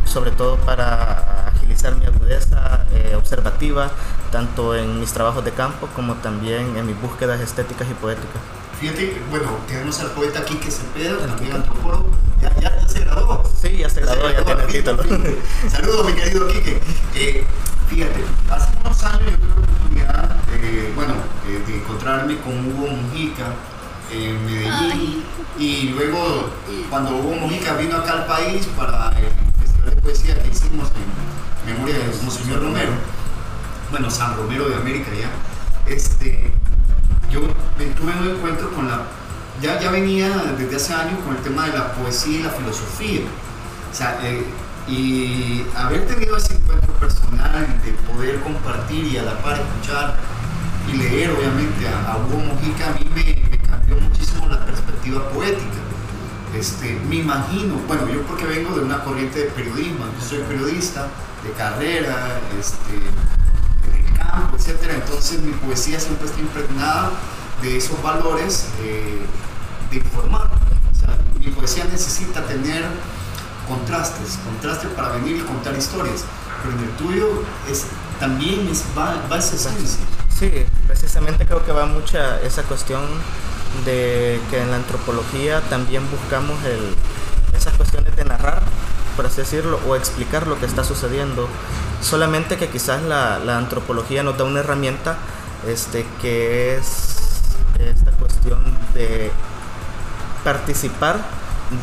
S10: sobre todo para agilizar mi agudeza eh, observativa, tanto en mis trabajos de campo como también en mis búsquedas estéticas y poéticas.
S2: Fíjate, bueno, tenemos al poeta Quique Cepeda, también antropólogo. ¿Ya, ya, ya se graduó?
S10: Sí, ya se graduó, ya, tiene el título. <laughs>
S2: Saludos, mi querido Quique. Eh, fíjate, hace unos años yo tuve la oportunidad, eh, bueno, eh, de encontrarme con Hugo Mujica en Medellín. Y luego, cuando Hugo Mujica vino acá al país para el festival de poesía que hicimos en memoria de Monseñor Romero, bueno, San Romero de América ya, este, yo tuve un encuentro con la... Ya, ya venía desde hace años con el tema de la poesía y la filosofía. O sea, eh, y haber tenido ese encuentro personal de poder compartir y a la escuchar y leer obviamente a, a Hugo Mujica a mí me, me, cambió muchísimo la perspectiva poética. Este, me imagino, bueno, yo porque vengo de una corriente de periodismo, yo soy periodista de carrera, este, etcétera. Entonces mi poesía siempre está impregnada de esos valores eh, de informar. O mi poesía necesita tener contrastes, contrastes para venir y contar historias. Pero en el tuyo es, también es, va, va esa esencia.
S10: Sí, precisamente creo que va mucha esa cuestión de que en la antropología también buscamos el, esas cuestiones de narrar, por así decirlo, o explicar lo que está sucediendo solamente que quizás la, la, antropología nos da una herramienta este, que es esta cuestión de participar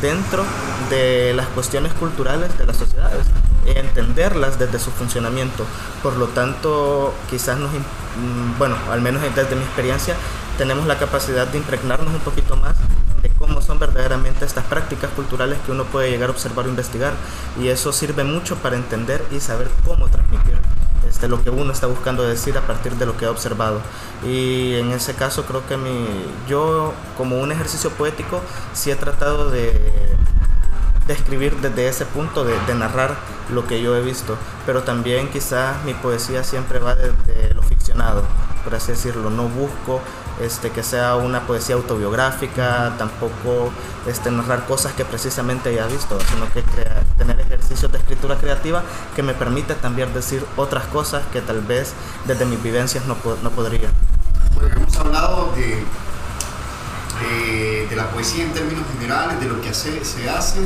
S10: dentro de las cuestiones culturales de las sociedades y entenderlas desde su funcionamiento. Por lo tanto, quizás nos, bueno, al menos desde mi experiencia, tenemos la capacidad de impregnarnos un poquito más de cómo son verdaderamente estas prácticas culturales que uno puede llegar a observar o investigar. Y eso sirve mucho para entender y saber cómo transmitir este, lo que uno está buscando decir a partir de lo que ha observado. Y en ese caso creo que mi, yo como un ejercicio poético sí he tratado de, de escribir desde ese punto, de, de, narrar lo que yo he visto, pero también quizás mi poesía siempre va desde lo ficcionado, por así decirlo, no busco este, que sea una poesía autobiográfica, tampoco este, narrar cosas que precisamente haya visto, sino que crea, tener ejercicios de escritura creativa que me permita también decir otras cosas que tal vez desde mis vivencias no, no podría.
S2: Bueno, hemos hablado de, de, de, la poesía en términos generales, de lo que hace, se hace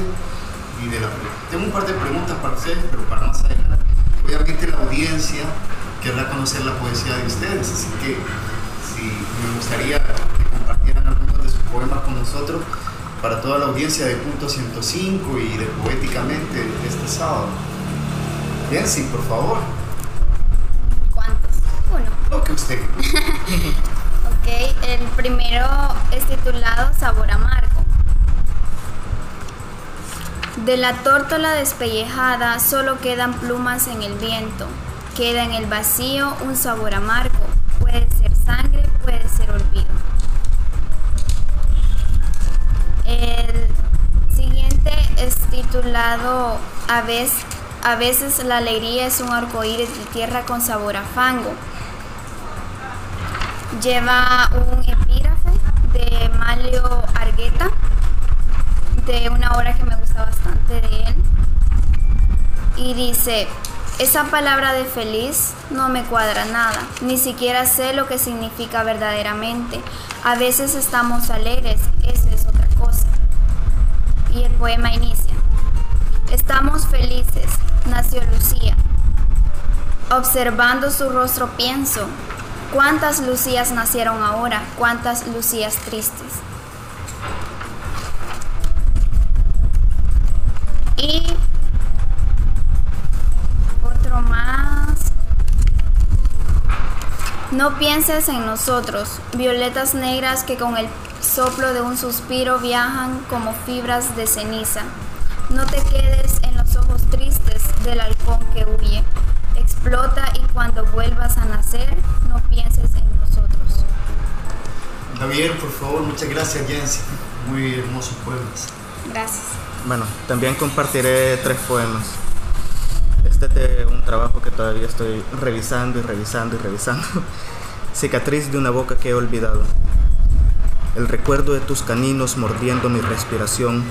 S2: y de la... Tengo un par de preguntas para ustedes, pero para más adelante. Obviamente la audiencia querrá conocer la poesía de ustedes, así que me gustaría que compartieran algunos de sus poemas con nosotros para toda la audiencia de Punto 105 y de Poéticamente este sábado. Bien, sí, por favor.
S9: ¿Cuántos? Uno.
S2: Lo que usted. <laughs>
S9: ok, el primero es titulado Sabor amargo. De la tórtola despellejada solo quedan plumas en el viento. Queda en el vacío un sabor amargo. Puede ser sangre, puede ser olvido. El siguiente es titulado A veces, a veces la alegría es un arcoíris de tierra con sabor a fango. Lleva un epígrafe de Malio Argueta, de una obra que me gusta bastante de él. Y dice, esa palabra de feliz no me cuadra nada, ni siquiera sé lo que significa verdaderamente. A veces estamos alegres, eso es otra cosa. Y el poema inicia. Estamos felices, nació Lucía. Observando su rostro pienso, ¿cuántas Lucías nacieron ahora? ¿Cuántas Lucías tristes? No pienses en nosotros, violetas negras que con el soplo de un suspiro viajan como fibras de ceniza. No te quedes en los ojos tristes, del halcón que huye. Explota y cuando vuelvas a nacer, no pienses en nosotros.
S11: Javier, por favor, muchas gracias, Jensi. Muy hermosos poemas.
S9: Gracias.
S10: Bueno, también compartiré tres poemas. Este es un trabajo que todavía estoy revisando y revisando y revisando. <laughs> Cicatriz de una boca que he olvidado. El recuerdo de tus caninos mordiendo mi respiración.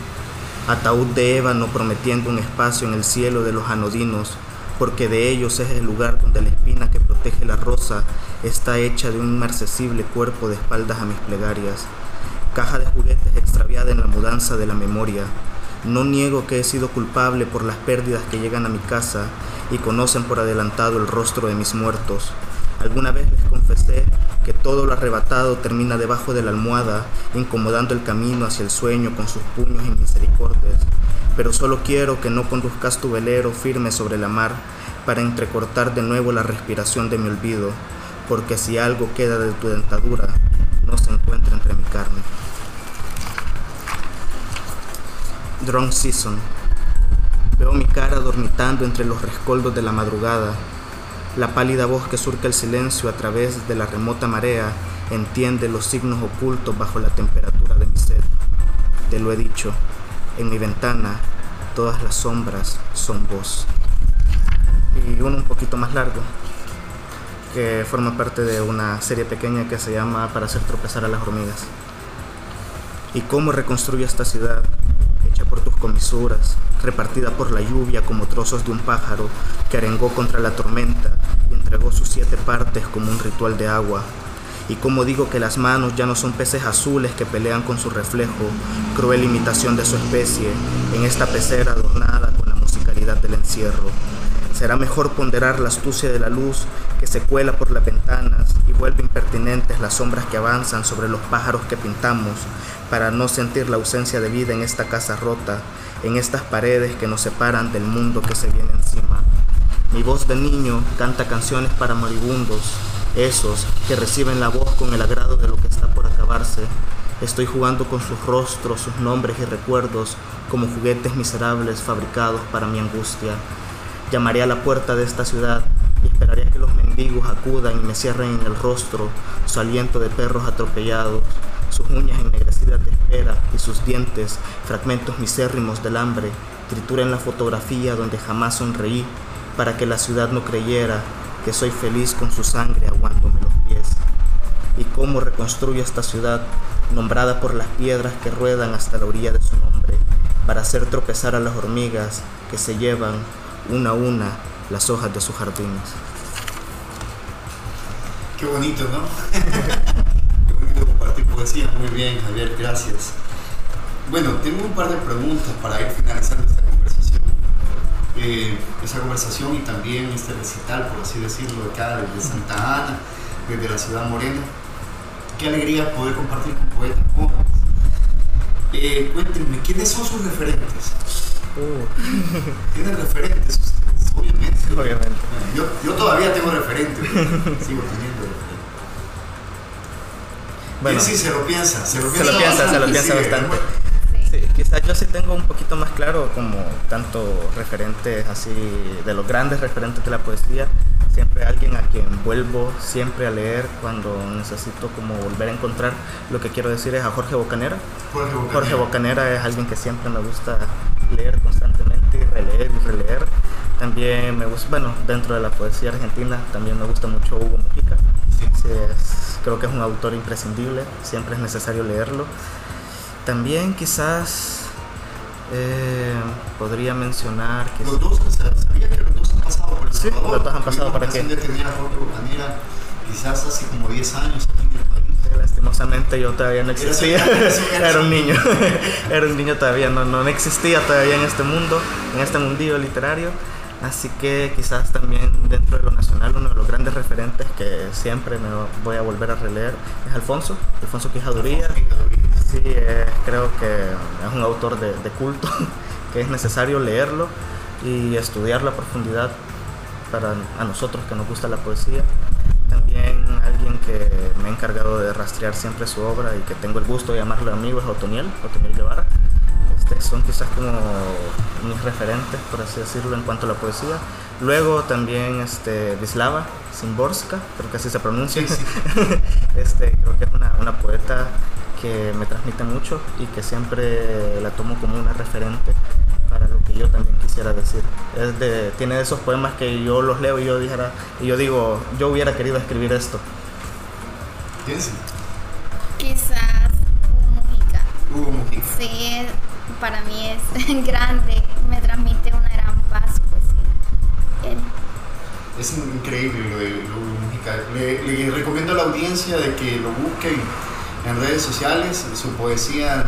S10: Ataúd de ébano prometiendo un espacio en el cielo de los anodinos, porque de ellos es el lugar donde la espina que protege la rosa está hecha de un inmarcesible cuerpo de espaldas a mis plegarias. Caja de juguetes extraviada en la mudanza de la memoria. No niego que he sido culpable por las pérdidas que llegan a mi casa y conocen por adelantado el rostro de mis muertos. Alguna vez les confesé que todo lo arrebatado termina debajo de la almohada, incomodando el camino hacia el sueño con sus puños inmisericordes. Pero solo quiero que no conduzcas tu velero firme sobre la mar para entrecortar de nuevo la respiración de mi olvido, porque si algo queda de tu dentadura, no se encuentra entre mi carne. Drunk Season. Veo mi cara dormitando entre los rescoldos de la madrugada. La pálida voz que surca el silencio a través de la remota marea entiende los signos ocultos bajo la temperatura de mi sed. Te lo he dicho, en mi ventana todas las sombras son vos. Y uno un poquito más largo, que forma parte de una serie pequeña que se llama Para hacer tropezar a las hormigas. ¿Y cómo reconstruyo esta ciudad? Por tus comisuras, repartida por la lluvia como trozos de un pájaro que arengó contra la tormenta y entregó sus siete partes como un ritual de agua. Y como digo que las manos ya no son peces azules que pelean con su reflejo, cruel imitación de su especie, en esta pecera adornada con la musicalidad del encierro. Será mejor ponderar la astucia de la luz que se cuela por las ventanas y vuelve impertinentes las sombras que avanzan sobre los pájaros que pintamos, para no sentir la ausencia de vida en esta casa rota, en estas paredes que nos separan del mundo que se viene encima. Mi voz de niño canta canciones para moribundos, esos que reciben la voz con el agrado de lo que está por acabarse. Estoy jugando con sus rostros, sus nombres y recuerdos como juguetes miserables fabricados para mi angustia. Llamaré a la puerta de esta ciudad y esperaré a que los mendigos acudan y me cierren en el rostro su aliento de perros atropellados, sus uñas ennegrecidas de espera y sus dientes, fragmentos misérrimos del hambre, trituren la fotografía donde jamás sonreí para que la ciudad no creyera que soy feliz con su sangre aguándome los pies. Y cómo reconstruyo esta ciudad, nombrada por las piedras que ruedan hasta la orilla de su nombre, para hacer tropezar a las hormigas que se llevan una a una las hojas de sus jardines.
S11: Qué bonito, ¿no? <laughs> Poesía. Muy bien, Javier, gracias. Bueno, tengo un par de preguntas para ir finalizando esta conversación. Eh, esa conversación y también este recital, por así decirlo, de acá, desde Santa Ana, desde la ciudad morena. Qué alegría poder compartir con poetas jóvenes. Eh, cuéntenme, ¿quiénes son sus referentes? ¿Tienen referentes ustedes? Obviamente.
S10: Obviamente.
S11: Yo, yo todavía tengo referentes, sigo teniendo.
S10: Bueno,
S11: Él sí se lo piensa, se lo
S10: se
S11: piensa,
S10: lo piensa, se lo piensa
S11: Sí,
S10: bastante. Sí, quizás yo sí tengo un poquito más claro como tanto referentes así, de los grandes referentes de la poesía, siempre alguien a quien vuelvo siempre a leer cuando necesito como volver a encontrar lo que quiero decir es a Jorge Bocanera.
S11: Jorge Bocanera.
S10: Jorge Bocanera es alguien que siempre me gusta leer constantemente y releer y releer. También me gusta, bueno, dentro de la poesía argentina también me gusta mucho Hugo Mujica. Sí, es- creo que es un autor imprescindible, siempre es necesario leerlo. También quizás eh, podría mencionar que
S11: Los dos, o sea, sabía que los dos han pasado por El
S10: Sí,
S11: Salvador.
S10: los dos han pasado por aquí.
S11: de tener a Jorge Bocanera quizás hace como 10 años aquí en el país.
S10: lastimosamente yo todavía no existía, <laughs> era un niño, <laughs> era un niño todavía, no, no existía todavía en este mundo, en este mundillo literario. Así que quizás también dentro de lo nacional uno de los grandes referentes que siempre me voy a volver a releer es Alfonso, Alfonso Quijaduría. Sí, eh, creo que es un autor de, de culto, <laughs> que es necesario leerlo y estudiarlo a profundidad para a nosotros que nos gusta la poesía. También alguien que me ha encargado de rastrear siempre su obra y que tengo el gusto de llamarlo amigo es Otoniel, Otoniel Guevara. Este, son quizás como mis referentes, por así decirlo, en cuanto a la poesía. Luego también este, Vislava Simborska, creo que así se pronuncia. <laughs> este, creo que es una, una poeta que me transmite mucho y que siempre la tomo como una referente para lo que yo también quisiera decir. Es de, tiene esos poemas que yo los leo y yo, dijera, y yo digo, yo hubiera querido escribir esto.
S2: Piensen.
S9: Quizás Hugo Mujica.
S2: Hugo Mujica.
S9: Sí, para mí es <laughs> grande, me transmite una gran paz. Pues. Él.
S2: Es increíble lo de lo. Le, le recomiendo a la audiencia de que lo busquen en redes sociales. Su poesía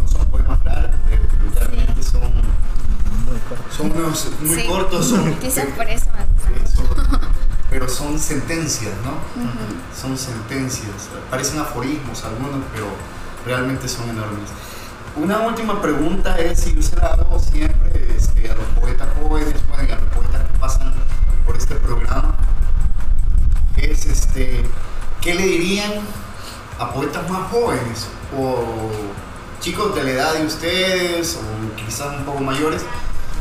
S2: no son poemas largos, eh, realmente son
S10: Muy corto.
S2: son unos muy
S9: Sí.
S2: cortos, son, <laughs>
S9: Quizás por eso me gusta.
S2: Sí, son- <laughs> pero son sentencias, ¿no? Son sentencias. Parecen aforismos algunos, pero realmente son enormes. Una última pregunta es si usted ha dado siempre este, a los poetas jóvenes, bueno, y a los poetas que pasan por este programa, es este, ¿qué le dirían a poetas más jóvenes o chicos de la edad de ustedes o quizás un poco mayores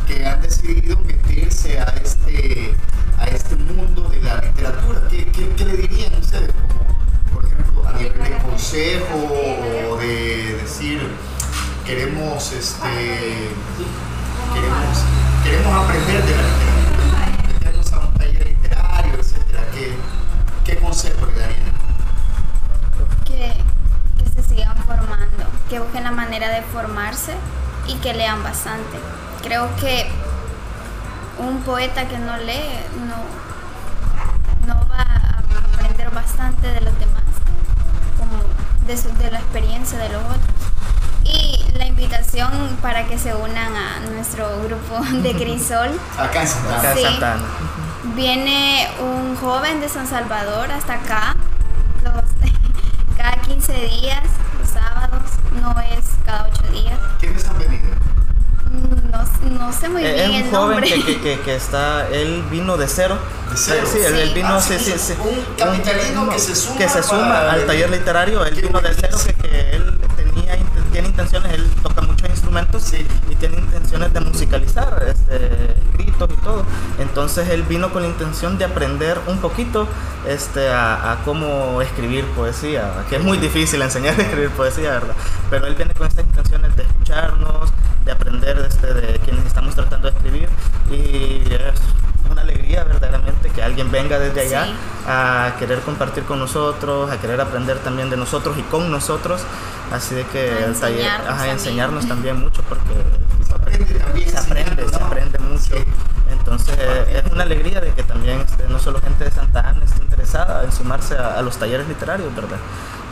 S2: que han decidido meterse a este, a este mundo de la literatura? ¿Qué, le dirían ustedes? Por ejemplo, a nivel de consejo o de decir, queremos, este, queremos, queremos aprender de la literatura, meternos a un taller literario, etcétera. ¿Qué, qué consejo le darían?
S9: que, que se sigan formando, que busquen la manera de formarse y que lean bastante. Creo que un poeta que no lee no, no va a aprender bastante de los demás, como de, su- de la experiencia de los otros. Y la invitación para que se unan a nuestro grupo de <laughs> Crisol.
S2: Acá en Santa Ana.
S10: Acá en
S9: Sí. Viene un joven de San Salvador hasta acá, los- <laughs> cada 15 días, los sábados, no es cada 8 días.
S2: ¿Quiénes han venido?
S9: No, no sé muy
S10: Eh,
S9: bien
S10: es
S9: el
S10: un joven
S9: nombre.
S10: que, que, <laughs> que, que está, él vino de cero.
S2: De cero.
S10: Sí, él, él
S9: Sí.
S10: vino,
S2: Ah,
S10: sí,
S2: sí,
S10: sí, sí.
S2: un capitalino que se suma
S10: que se suma
S2: para-
S10: al taller literario. Él vino de cero, que, que él int- tiene intenciones, él toca muchos instrumentos
S2: Sí.
S10: y tiene intenciones de musicalizar, este, gritos y todo. Entonces él vino con la intención de aprender un poquito este, a, a cómo escribir poesía, que es muy difícil enseñar <laughs> a escribir poesía, ¿verdad? Pero él viene con estas intenciones de escucharnos, de aprender este, de quienes estamos tratando de escribir y es una alegría verdaderamente que alguien venga desde allá
S9: Sí.
S10: a querer compartir con nosotros, a querer aprender también de nosotros y con nosotros. Así de que
S9: A
S10: el taller,
S9: también.
S10: enseñarnos <laughs> también mucho porque
S2: Se aprende también.
S10: se aprende,
S2: enseñando,
S10: se
S2: ¿no?
S10: aprende mucho.
S2: Sí.
S10: Entonces eh, es una alegría de que también este, no solo gente de Santa Ana esté interesada en sumarse a, a los talleres literarios, ¿verdad?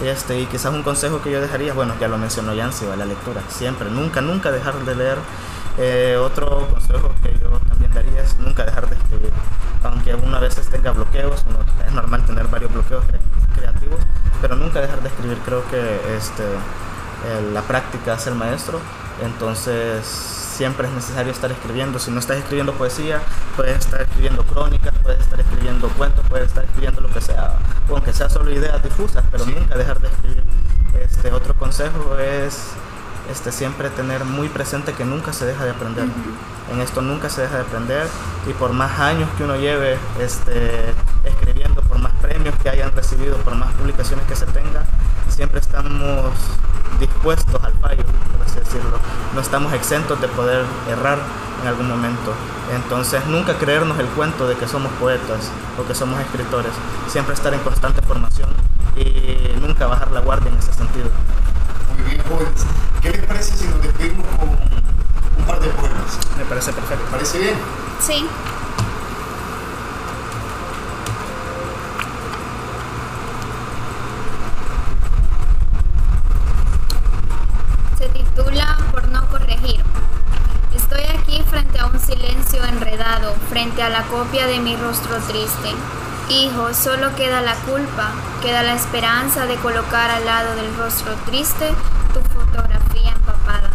S10: Este, y quizás un consejo que yo dejaría, bueno, ya lo mencionó Yancy, la lectura, siempre, nunca, nunca dejar de leer. Eh, otro consejo que veces tenga bloqueos, es normal tener varios bloqueos cre- creativos, pero nunca dejar de escribir. Creo que este, eh, la práctica hace el maestro, entonces siempre es necesario estar escribiendo. Si no estás escribiendo poesía, puedes estar escribiendo crónicas, puedes estar escribiendo cuentos, puedes estar escribiendo lo que sea, aunque sea solo ideas difusas, pero nunca dejar de escribir. Este, otro consejo es este, siempre tener muy presente que nunca se deja de aprender. En esto nunca se deja de aprender y por más años que uno lleve este, escribiendo, por más premios que hayan recibido, por más publicaciones que se tenga, siempre estamos dispuestos al fallo, por así decirlo. No estamos exentos de poder errar en algún momento. Entonces nunca creernos el cuento de que somos poetas o que somos escritores. Siempre estar en constante formación y nunca bajar la guardia en ese sentido.
S2: Muy bien, jóvenes. ¿Qué les parece si nos despedimos con un par de poemas?
S10: Me parece perfecto.
S2: ¿Les parece bien?
S9: Sí. Se titula Por no corregir. Estoy aquí frente a un silencio enredado, frente a la copia de mi rostro triste. Hijo, solo queda la culpa, queda la esperanza de colocar al lado del rostro triste tu fotografía empapada.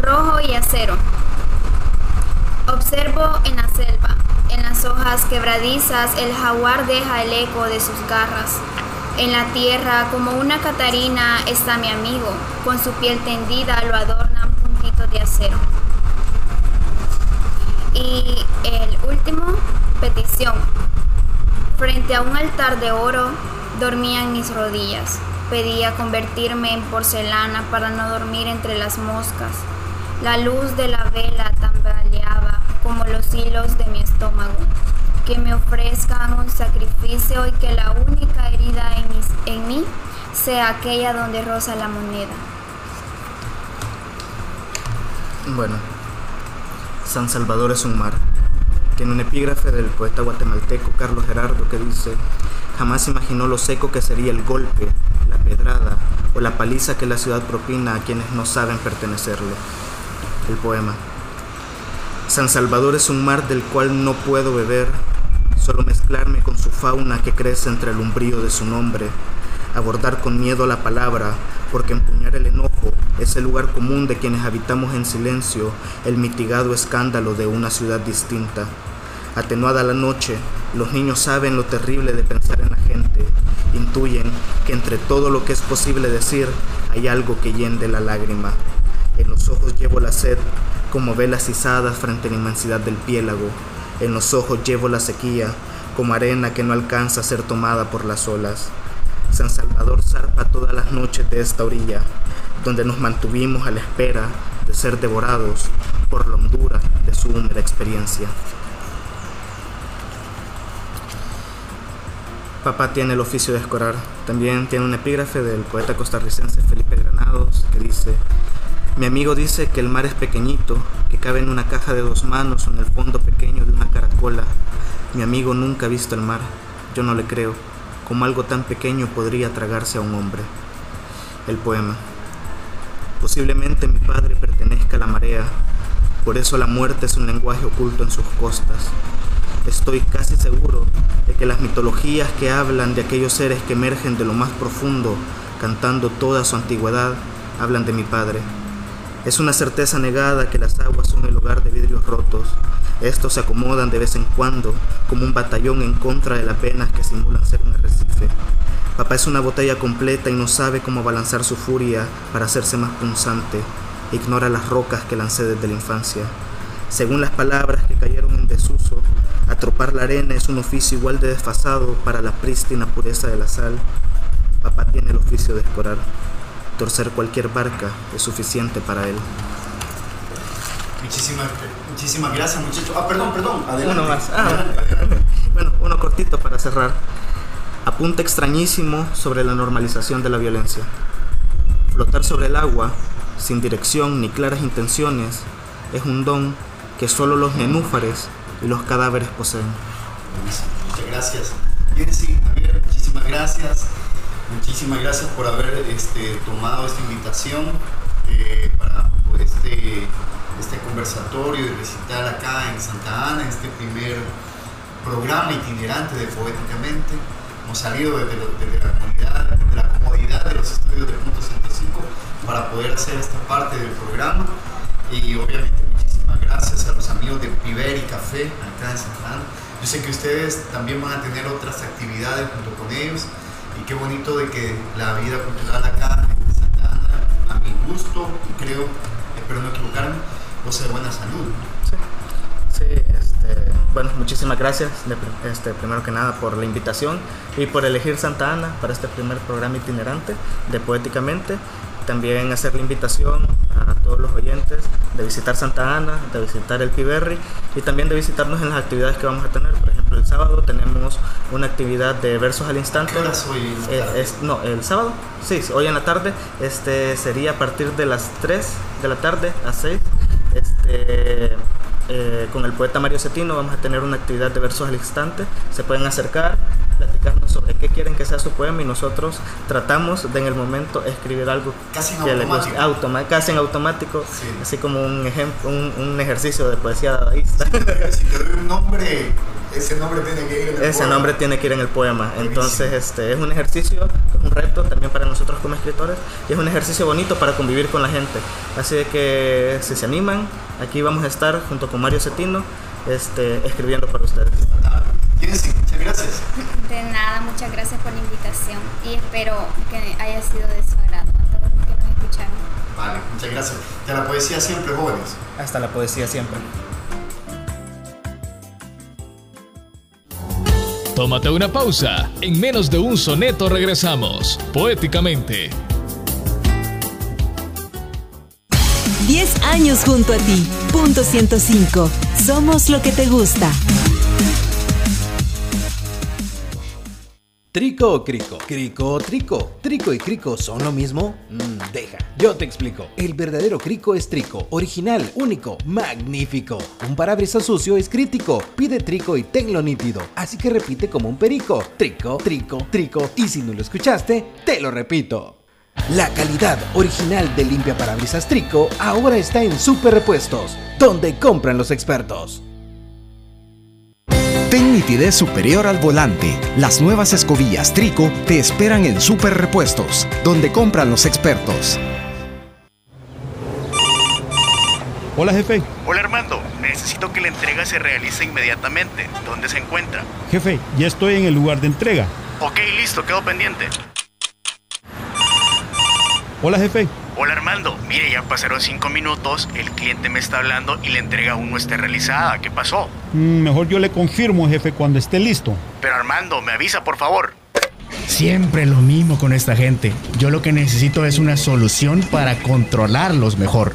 S9: Rojo y acero. Observo en la selva, en las hojas quebradizas, el jaguar deja el eco de sus garras. En la tierra, como una Catarina, está mi amigo, con su piel tendida lo adornan cero. Y el último, petición. Frente a un altar de oro dormían mis rodillas. Pedía convertirme en porcelana para no dormir entre las moscas. La luz de la vela tambaleaba como los hilos de mi estómago. Que me ofrezcan un sacrificio y que la única herida en, mí sea aquella donde roza la moneda.
S10: Bueno, San Salvador es un mar. Tiene un epígrafe del poeta guatemalteco Carlos Gerardo que dice, jamás imaginó lo seco que sería el golpe, la pedrada o la paliza que la ciudad propina a quienes no saben pertenecerle. El poema. San Salvador es un mar del cual no puedo beber, solo mezclarme con su fauna que crece entre el umbrío de su nombre, abordar con miedo la palabra, porque empuñar el enojo es el lugar común de quienes habitamos en silencio el mitigado escándalo de una ciudad distinta. Atenuada la noche, los niños saben lo terrible de pensar en la gente, intuyen que entre todo lo que es posible decir hay algo que hiende la lágrima. En los ojos llevo la sed, como velas izadas frente a la inmensidad del piélago. En los ojos llevo la sequía, como arena que no alcanza a ser tomada por las olas. San Salvador zarpa todas las noches de esta orilla, donde nos mantuvimos a la espera de ser devorados por la hondura de su húmeda experiencia. Papá tiene el oficio de escorar. También tiene un epígrafe del poeta costarricense Felipe Granados que dice, mi amigo dice que el mar es pequeñito, que cabe en una caja de dos manos o en el fondo pequeño de una caracola. Mi amigo nunca ha visto el mar. Yo no le creo. Como algo tan pequeño podría tragarse a un hombre. El poema. Posiblemente mi padre pertenezca a la marea, por eso la muerte es un lenguaje oculto en sus costas. Estoy casi seguro de que las mitologías que hablan de aquellos seres que emergen de lo más profundo, cantando toda su antigüedad, hablan de mi padre. Es una certeza negada que las aguas son el hogar de vidrios rotos. Estos se acomodan de vez en cuando, como un batallón en contra de las venas que simulan ser un arrecife. Papá es una botella completa y no sabe cómo balanzar su furia para hacerse más punzante. Ignora las rocas que lancé desde la infancia. Según las palabras que cayeron en desuso, atropar la arena es un oficio igual de desfasado para la prístina pureza de la sal. Papá tiene el oficio de escorar. Torcer cualquier barca es suficiente para él.
S2: Muchísimas, muchísimas gracias, muchachos. Ah, perdón, perdón. Adelante.
S10: Uno más. Ah. Bueno, uno cortito para cerrar. Apunte extrañísimo sobre la normalización de la violencia. Flotar sobre el agua, sin dirección ni claras intenciones, es un don que solo los nenúfares y los cadáveres poseen.
S2: Muchas gracias. Jensi, Javier, muchísimas gracias. Muchísimas gracias por haber este, tomado esta invitación eh, para pues, este, este conversatorio y recital acá en Santa Ana, este primer programa itinerante de Poéticamente. Hemos salido desde, lo- la comunidad, desde la comodidad de los estudios de Punto 105 para poder hacer esta parte del programa. Y obviamente muchísimas gracias a los amigos de Piber y Café acá en Santa Ana. Yo sé que ustedes también van a tener otras actividades junto con ellos y qué bonito de que la vida cultural acá en Santa Ana, a mi gusto, creo, espero no equivocarme, goza de buena salud.
S10: Sí, este, bueno, muchísimas gracias, este, primero que nada, por la invitación y por elegir Santa Ana para este primer programa itinerante de Poéticamente. También hacer la invitación a todos los oyentes de visitar Santa Ana, de visitar el Piberri y también de visitarnos en las actividades que vamos a tener. Ejemplo, el sábado tenemos una actividad de versos al instante.
S2: ¿Qué horas hoy en la
S10: Eh,
S2: tarde?
S10: es- no, el sábado, sí, hoy en la tarde, este sería a partir de las 3 de la tarde a 6. Este, eh, con el poeta Mario Cetino vamos a tener una actividad de versos al instante. Se pueden acercar, platicarnos sobre qué quieren que sea su poema y nosotros tratamos de en el momento escribir algo
S2: Casi en
S10: que les
S2: automático.
S10: guste. Automa- casi en automático,
S2: Sí.
S10: así como un ejemplo, un, un ejercicio de poesía dadaísta.
S2: Si te doy un nombre, ese nombre tiene que ir en el
S10: Ese
S2: poema.
S10: nombre tiene que ir en el poema. Entonces, este es un ejercicio, es un reto también para nosotros como escritores y es un ejercicio bonito para convivir con la gente. Así que si se animan, aquí vamos a estar junto con Mario Cetino este, escribiendo para ustedes.
S2: Jensi, muchas gracias.
S9: De nada, muchas gracias por la invitación y espero que haya sido de su agrado a todos los que nos escucharon. escuchar.
S11: Vale, muchas gracias. De la poesía siempre, jóvenes.
S10: Hasta la poesía siempre.
S1: Tómate una pausa. En menos de un soneto regresamos, poéticamente.
S5: 10 años junto a ti. Punto 105. Somos lo que te gusta.
S12: ¿Trico o crico? ¿Crico o trico? ¿Trico y crico son lo mismo? Mm, deja, yo te explico. El verdadero crico es trico, original, único, magnífico. Un parabrisas sucio es crítico. Pide trico y tenlo nítido. Así que repite como un perico. Trico, trico, trico. Y si no lo escuchaste, te lo repito. La calidad original de limpia parabrisas Trico ahora está en Super Repuestos, donde compran los expertos.
S7: Ten nitidez superior al volante. Las nuevas escobillas Trico te esperan en Super Repuestos, donde compran los expertos.
S13: Hola jefe.
S14: Hola Armando, necesito que la entrega se realice inmediatamente. ¿Dónde se encuentra?
S13: Jefe, ya estoy en el lugar de entrega.
S14: Ok, listo, quedo pendiente.
S13: Hola jefe.
S14: Hola Armando, mire, ya pasaron cinco minutos, el cliente me está hablando y la entrega aún no está realizada. ¿Qué pasó?
S13: Mm, Mejor yo le confirmo, jefe, cuando esté listo.
S14: Pero Armando, me avisa por favor.
S15: Siempre lo mismo con esta gente. Yo lo que necesito es una solución para controlarlos mejor.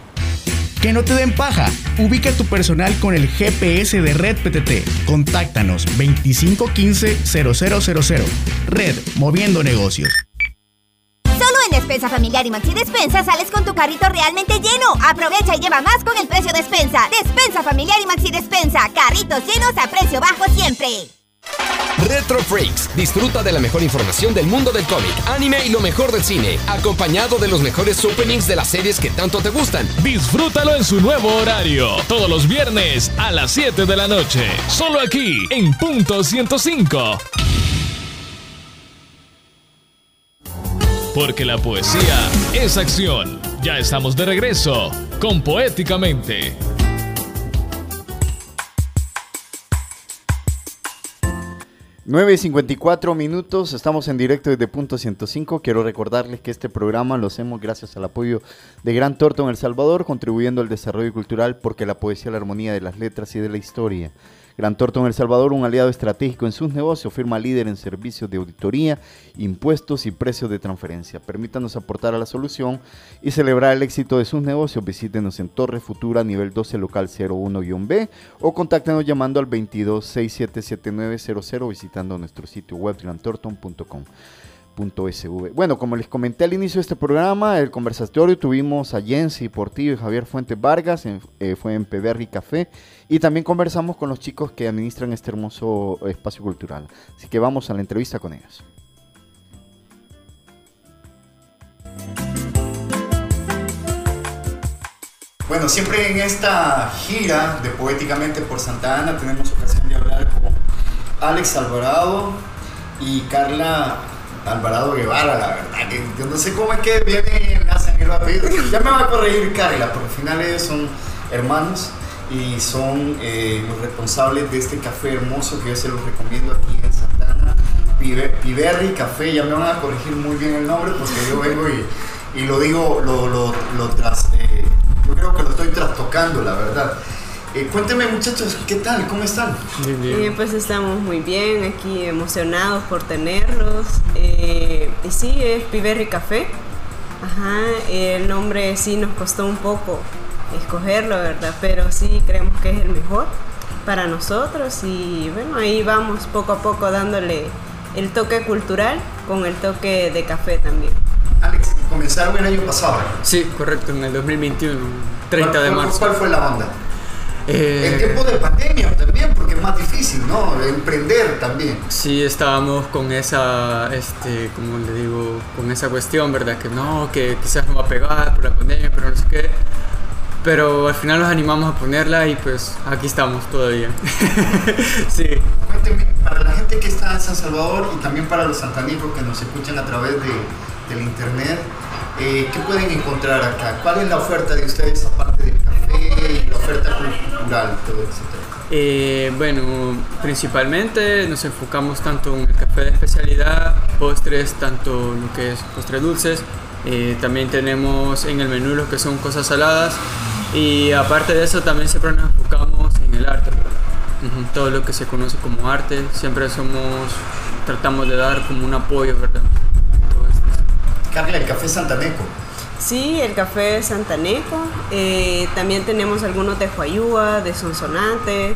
S15: Que no te den paja. Ubica tu personal con el GPS de Red PTT. Contáctanos 2515-0000. Red, moviendo negocios.
S16: Solo en Despensa Familiar y Maxi Despensa sales con tu carrito realmente lleno. Aprovecha y lleva más con el precio Despensa. Despensa Familiar y Maxi Despensa. Carritos llenos a precio bajo siempre.
S17: Retro Freaks. Disfruta de la mejor información del mundo del cómic, anime y lo mejor del cine, acompañado de los mejores openings de las series que tanto te gustan.
S1: Disfrútalo en su nuevo horario, todos los viernes a las 7 de la noche, solo aquí en Punto 105. Porque la poesía es acción. Ya estamos de regreso con Poéticamente.
S2: Nueve y 54 minutos, estamos en directo desde Punto 105. Quiero recordarles que este programa lo hacemos gracias al apoyo de Gran Torto en El Salvador, contribuyendo al desarrollo cultural porque la poesía, la armonía de las letras y de la historia. Gran Torto en El Salvador, un aliado estratégico en sus negocios, firma líder en servicios de auditoría, impuestos y precios de transferencia. Permítanos aportar a la solución y celebrar el éxito de sus negocios. Visítenos en Torre Futura, nivel 12, local 01-B o contáctenos llamando al 22677900 visitando nuestro sitio web grantorton.com. .sv. Bueno, como les comenté al inicio de este programa, el conversatorio tuvimos a Jensi Portillo y Javier Fuentes Vargas, en- eh, fue en Peberry Café, y también conversamos con los chicos que administran este hermoso espacio cultural. Así que vamos a la entrevista con ellos. Bueno, siempre en esta gira de Poéticamente por Santa Ana tenemos ocasión de hablar con Alex Alvarado y Carla Alvarado Guevara, la verdad. que yo no sé cómo es que vienen hacen el apellido. Ya me va a corregir Carla, porque al final ellos son hermanos y son eh, los responsables de este café hermoso que yo se los recomiendo aquí en Santa Ana. Pibe- Piberri Café, ya me van a corregir muy bien el nombre porque yo vengo y, y lo digo, lo, lo, lo tras, eh, yo creo que lo estoy trastocando, la verdad. Eh, cuéntenme muchachos, ¿qué tal? ¿Cómo están?
S18: Eh, pues estamos muy bien, aquí emocionados por tenerlos. Eh, y sí, es Piberry Café. Ajá, el nombre sí nos costó un poco escogerlo, ¿verdad? Pero sí creemos que es el mejor para nosotros y bueno, ahí vamos poco a poco dándole el toque cultural con el toque de café también.
S2: Alex, comenzaron el año pasado.
S19: Sí, correcto, en el 2021, 30 de
S2: ¿Cuál- cuál-
S19: marzo.
S2: ¿Cuál fue la onda?
S19: Eh,
S2: En tiempo de pandemia también, porque es más difícil, ¿no? Emprender también.
S19: Sí, estábamos con esa, este, como le digo, con esa cuestión, ¿verdad? Que no, que quizás no va a pegar por la pandemia, pero no sé qué. pero al final nos animamos a ponerla y pues aquí estamos todavía. <laughs> sí.
S2: Cuénteme, para la gente que está en San Salvador y también para los santanicos que nos escuchan a través de, del internet, eh, ¿qué pueden encontrar acá? ¿Cuál es la oferta de ustedes aparte del café cultural, todo etcétera?
S19: Eh, bueno, principalmente nos enfocamos tanto en el café de especialidad, postres, tanto lo que es postres dulces, eh, también tenemos en el menú lo que son cosas saladas y aparte de eso también siempre nos enfocamos en el arte, todo lo que se conoce como arte, siempre somos, tratamos de dar como un apoyo, ¿verdad?
S2: Carla, el café santaneco.
S18: Sí, el café santaneco. eh, también tenemos algunos de Huayúa, de Sonsonate.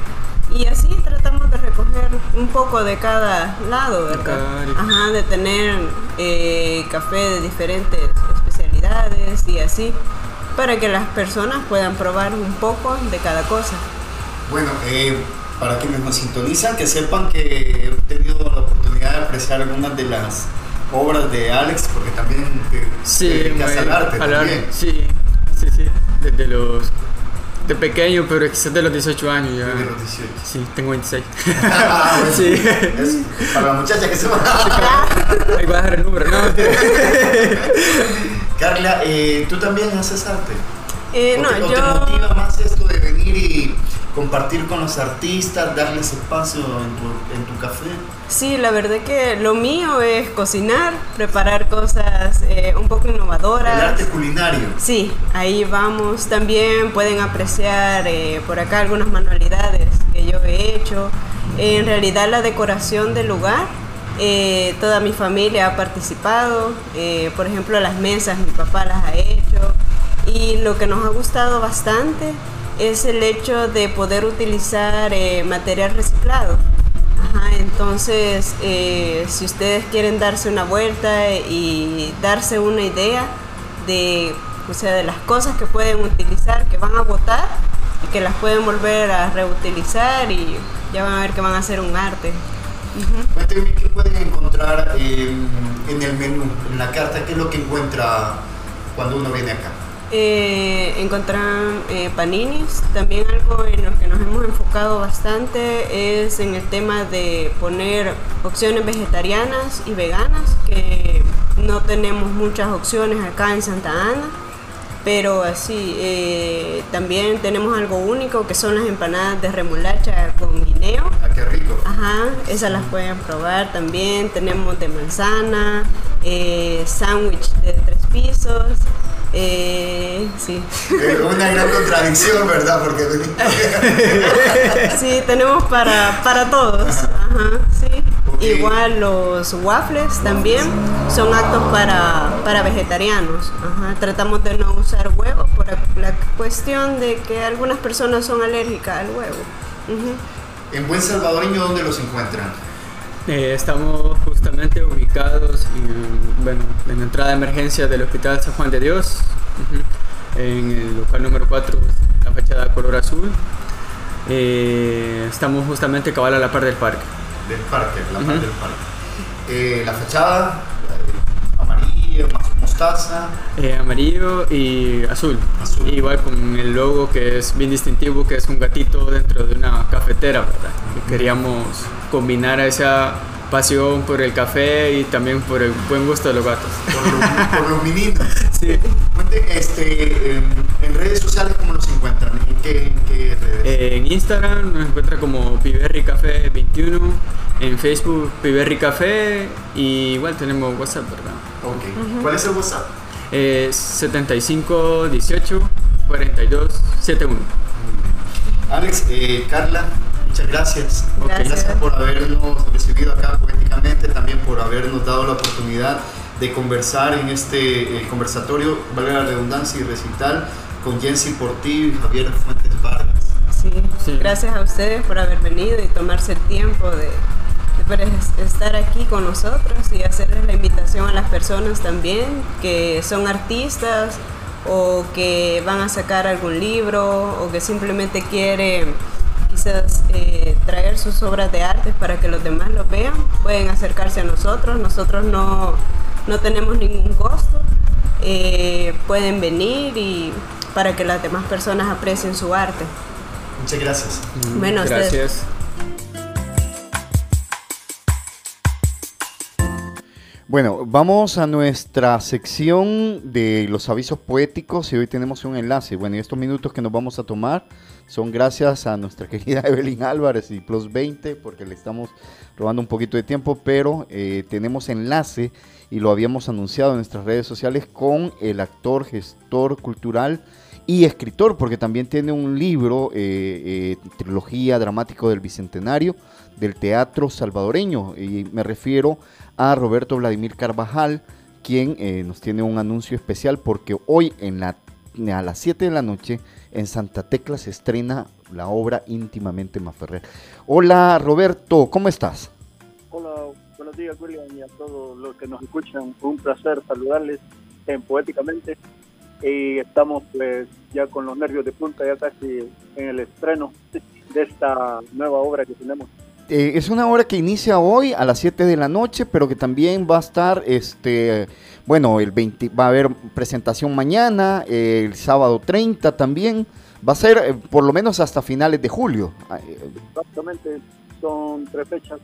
S18: Y así tratamos de recoger un poco de cada lado, ¿verdad? Ajá, de tener eh, café de diferentes especialidades y así, para que las personas puedan probar un poco de cada cosa.
S2: Bueno, eh, para quienes nos sintonizan, que sepan que he tenido la oportunidad de apreciar algunas de las obras de Alex, porque también te,
S19: Sí,
S2: te dedicas al arte
S19: al
S2: también.
S19: arte, sí, sí, sí, desde los de pequeño, pero quizás de los 18 años ya.
S2: Desde los 18.
S19: Sí, tengo 26. <laughs>
S2: Ah, bueno,
S19: sí.
S2: es para la muchacha que se va. <laughs>
S19: Ahí va a dejar el número, ¿no? <laughs>
S2: Carla, eh, ¿tú también haces arte?
S18: Eh,
S2: ¿O
S18: no,
S2: te, o te
S18: yo-
S2: motiva más esto de venir y compartir con los artistas, darles espacio en tu, en tu café?
S18: Sí, la verdad que lo mío es cocinar, preparar cosas eh, un poco innovadoras.
S2: El arte culinario.
S18: Sí, ahí vamos. También pueden apreciar eh, por acá algunas manualidades que yo he hecho. En realidad la decoración del lugar, eh, toda mi familia ha participado. Por ejemplo, las mesas mi papá las ha hecho. Y lo que nos ha gustado bastante es el hecho de poder utilizar material reciclado. Ajá, entonces, eh, si ustedes quieren darse una vuelta y darse una idea de, o sea, de las cosas que pueden utilizar, que van a botar y que las pueden volver a reutilizar y ya van a ver que van a hacer un arte.
S2: Cuénteme qué pueden encontrar en, en el menú, en la carta, qué es lo que encuentra cuando uno viene acá.
S18: Eh, encontrarán eh, paninis. También algo en lo que nos hemos enfocado bastante es en el tema de poner opciones vegetarianas y veganas, que no tenemos muchas opciones acá en Santa Ana. Pero así, eh, también tenemos algo único que son las empanadas de remolacha con guineo.
S2: Ah, qué rico.
S18: Ajá, esas las pueden probar también. Tenemos de manzana, eh, sándwich de tres pisos. Eh, sí.
S2: Eh, una gran contradicción, ¿verdad? Porque <laughs>
S18: sí, tenemos para, para todos. Ajá, sí. Igual los waffles también son aptos para, para vegetarianos. Ajá, Tratamos de no usar huevo por la cuestión de que algunas personas son alérgicas al huevo. Ujú.
S2: en Buen Salvadoreño, ¿dónde los encuentran?
S19: Eh, estamos justamente ubicados en, bueno, en la entrada de emergencia del Hospital San Juan de Dios, en el local número 4, la fachada color azul. Eh, estamos justamente cabal a la par del parque.
S2: Del parque, la parte del parque. Eh, la fachada, mostaza.
S19: Eh, amarillo y azul. Igual con el logo que es bien distintivo, que es un gatito dentro de una cafetera, ¿verdad? Y queríamos combinar esa pasión por el café y también por el buen gusto de los gatos.
S2: Por los <laughs> meninos.
S19: Sí.
S2: Cuenten, este, en, redes sociales, ¿cómo los encuentran? ¿En qué, en qué redes?
S19: Eh, en Instagram nos encuentra como Piberry Café 21, en Facebook Piberry Café y igual tenemos WhatsApp, ¿verdad?
S2: Ok. ¿Cuál es el WhatsApp?
S19: Eh, 75 18 42 71.
S2: Alex, eh, Carla, muchas gracias.
S19: Gracias.
S2: por habernos recibido acá poéticamente, también por habernos dado la oportunidad de conversar en este eh, conversatorio, valga la redundancia y recital, con Jensi Portillo y Javier Fuentes Vargas.
S18: Sí. Gracias a ustedes por haber venido y tomarse el tiempo de, estar aquí con nosotros y hacerles la invitación a las personas también que son artistas o que van a sacar algún libro o que simplemente quieren quizás eh, traer sus obras de arte para que los demás lo vean, pueden acercarse a nosotros. Nosotros no, no tenemos ningún costo. Eh, pueden venir y para que las demás personas aprecien su arte.
S11: Muchas gracias.
S18: Bueno, ustedes-
S19: Gracias.
S2: Bueno, vamos a nuestra sección de los avisos poéticos y hoy tenemos un enlace. Bueno, y estos minutos que nos vamos a tomar son gracias a nuestra <laughs> querida Evelyn Álvarez y Plus 20 porque le estamos robando un poquito de tiempo, pero eh, tenemos enlace y lo habíamos anunciado en nuestras redes sociales con el actor, gestor cultural y escritor, porque también tiene un libro, eh, eh, trilogía dramático del Bicentenario del Teatro Salvadoreño. Y me refiero a Roberto Vladimir Carvajal, quien eh, nos tiene un anuncio especial porque hoy en la, a las 7 de la noche en Santa Tecla se estrena la obra íntimamente Maferrer. Hola Roberto, ¿cómo estás?
S20: Hola, buenos días William y a todos los que nos escuchan. Un placer saludarles en Poéticamente. Y estamos pues ya con los nervios de punta, ya casi en el estreno de esta nueva obra que tenemos.
S2: Eh, es una obra que inicia hoy a las 7 de la noche, pero que también va a estar, este, bueno, el 20, va a haber presentación mañana, eh, el sábado 30 también. Va a ser eh, por lo menos hasta finales de julio. Ah, eh,
S20: Exactamente, son tres fechas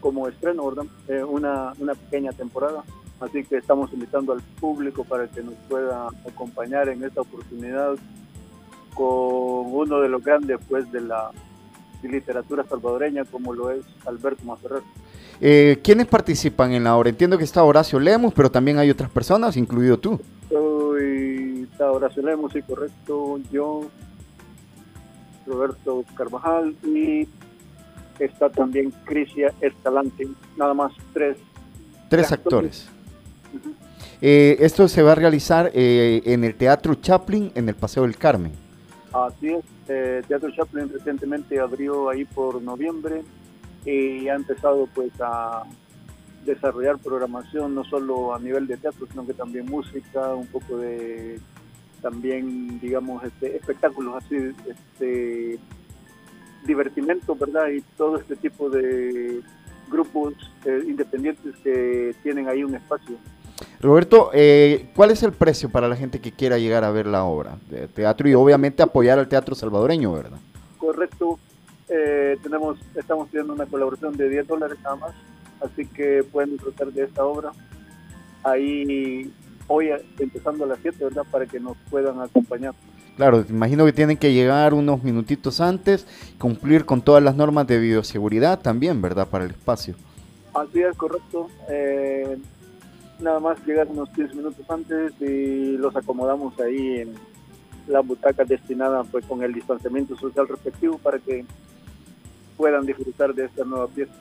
S20: como estreno, ¿verdad? Eh, una, una pequeña temporada. Así que estamos invitando al público para que nos pueda acompañar en esta oportunidad con uno de los grandes pues de la literatura salvadoreña como lo es Alberto Maferrer.
S2: Eh, ¿Quiénes participan en la obra? Entiendo que está Horacio Lemus, pero también hay otras personas, incluido tú.
S20: Soy está Horacio Lemos, sí, correcto, yo, Roberto Carvajal y está también Crisia Escalante, nada más tres.
S2: Tres actores. Eh, esto se va a realizar eh, en el Teatro Chaplin, en el Paseo del Carmen.
S20: Así es, eh, Teatro Chaplin recientemente abrió ahí por noviembre y ha empezado pues a desarrollar programación no solo a nivel de teatro, sino que también música, un poco de también digamos este, espectáculos así, este divertimento, ¿verdad? Y todo este tipo de grupos eh, independientes que tienen ahí un espacio.
S2: Roberto, eh, ¿cuál es el precio para la gente que quiera llegar a ver la obra de teatro y obviamente apoyar al teatro salvadoreño, verdad?
S20: Correcto. Eh, tenemos, estamos pidiendo una colaboración de 10 dólares nada más, así que pueden disfrutar de esta obra. Ahí, hoy empezando a las 7, ¿verdad? Para que nos puedan acompañar.
S2: Claro, imagino que tienen que llegar unos minutitos antes, cumplir con todas las normas de bioseguridad también, ¿verdad? Para el espacio.
S20: Así es, correcto. Eh, nada más llegar unos 15 minutos antes y los acomodamos ahí en las butacas destinadas pues con el distanciamiento social respectivo para que puedan disfrutar de esta nueva pieza.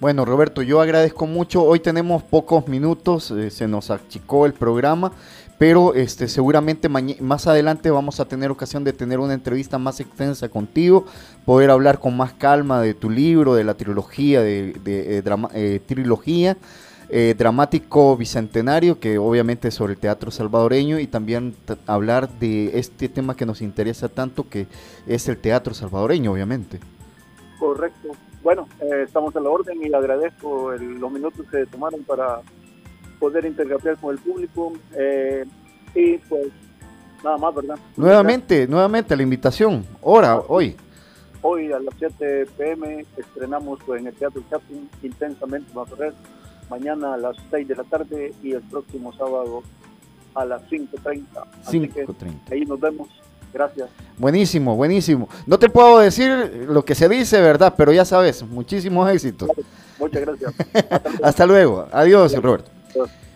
S2: Bueno, Roberto, yo agradezco mucho. Hoy tenemos pocos minutos, eh, se nos achicó el programa, pero este, seguramente más adelante vamos a tener ocasión de tener una entrevista más extensa contigo, poder hablar con más calma de tu libro, de la trilogía, de, de, eh, drama- eh, trilogía. Eh, dramático bicentenario, que obviamente es sobre el teatro salvadoreño, y también hablar de este tema que nos interesa tanto, que es el teatro salvadoreño, obviamente.
S20: Correcto. Bueno, eh, estamos a la orden y le agradezco el- los minutos que tomaron para poder intercambiar con el público eh, y pues nada más, ¿verdad?
S2: Nuevamente, nuevamente la invitación, hora, hoy.
S20: Hoy a las 7 pm estrenamos pues, en el Teatro Chaplin intensamente Maferrer. Mañana a las 6 de la tarde y el próximo sábado a las 5.30. Así que
S2: 5:30.
S20: ahí nos vemos. Gracias.
S2: Buenísimo, buenísimo. No te puedo decir lo que se dice, ¿verdad? Pero ya sabes, muchísimos éxitos.
S20: Muchas gracias. <laughs>
S2: Hasta luego. Adiós, Roberto.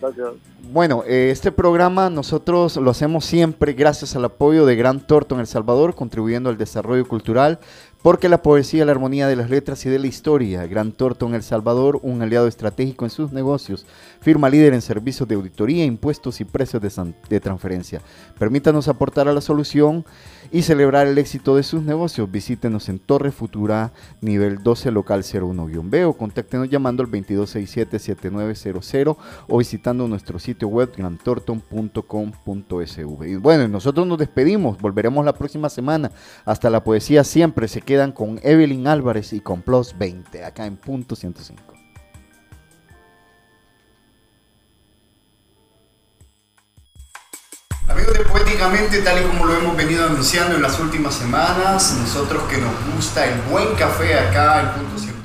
S20: Gracias.
S2: Bueno, eh, este programa nosotros lo hacemos siempre gracias al apoyo de Gran Torto en El Salvador, contribuyendo al desarrollo cultural, porque la poesía, la armonía de las letras y de la historia. Gran Torto en El Salvador, un aliado estratégico en sus negocios, firma líder en servicios de auditoría, impuestos y precios de, transferencia. Permítanos aportar a la solución y celebrar el éxito de sus negocios. Visítenos en Torre Futura, nivel 12, local 01-B o contáctenos llamando al 2267-7900 o visitando nuestro sitio web grantorton.com.sv. Y bueno, nosotros nos despedimos, volveremos la próxima semana. Hasta la poesía siempre se quedan con Evelyn Álvarez y con Plus 20, acá en punto 105.
S11: Amigos de Poética
S2: poéticamente, tal y como lo hemos venido anunciando en las últimas semanas, nosotros que nos gusta el buen café acá en Punto 105.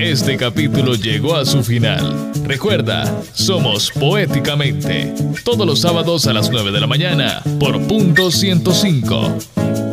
S1: Este capítulo llegó a su final. Recuerda, somos Poéticamente, todos los sábados a las 9 de la mañana por punto 105.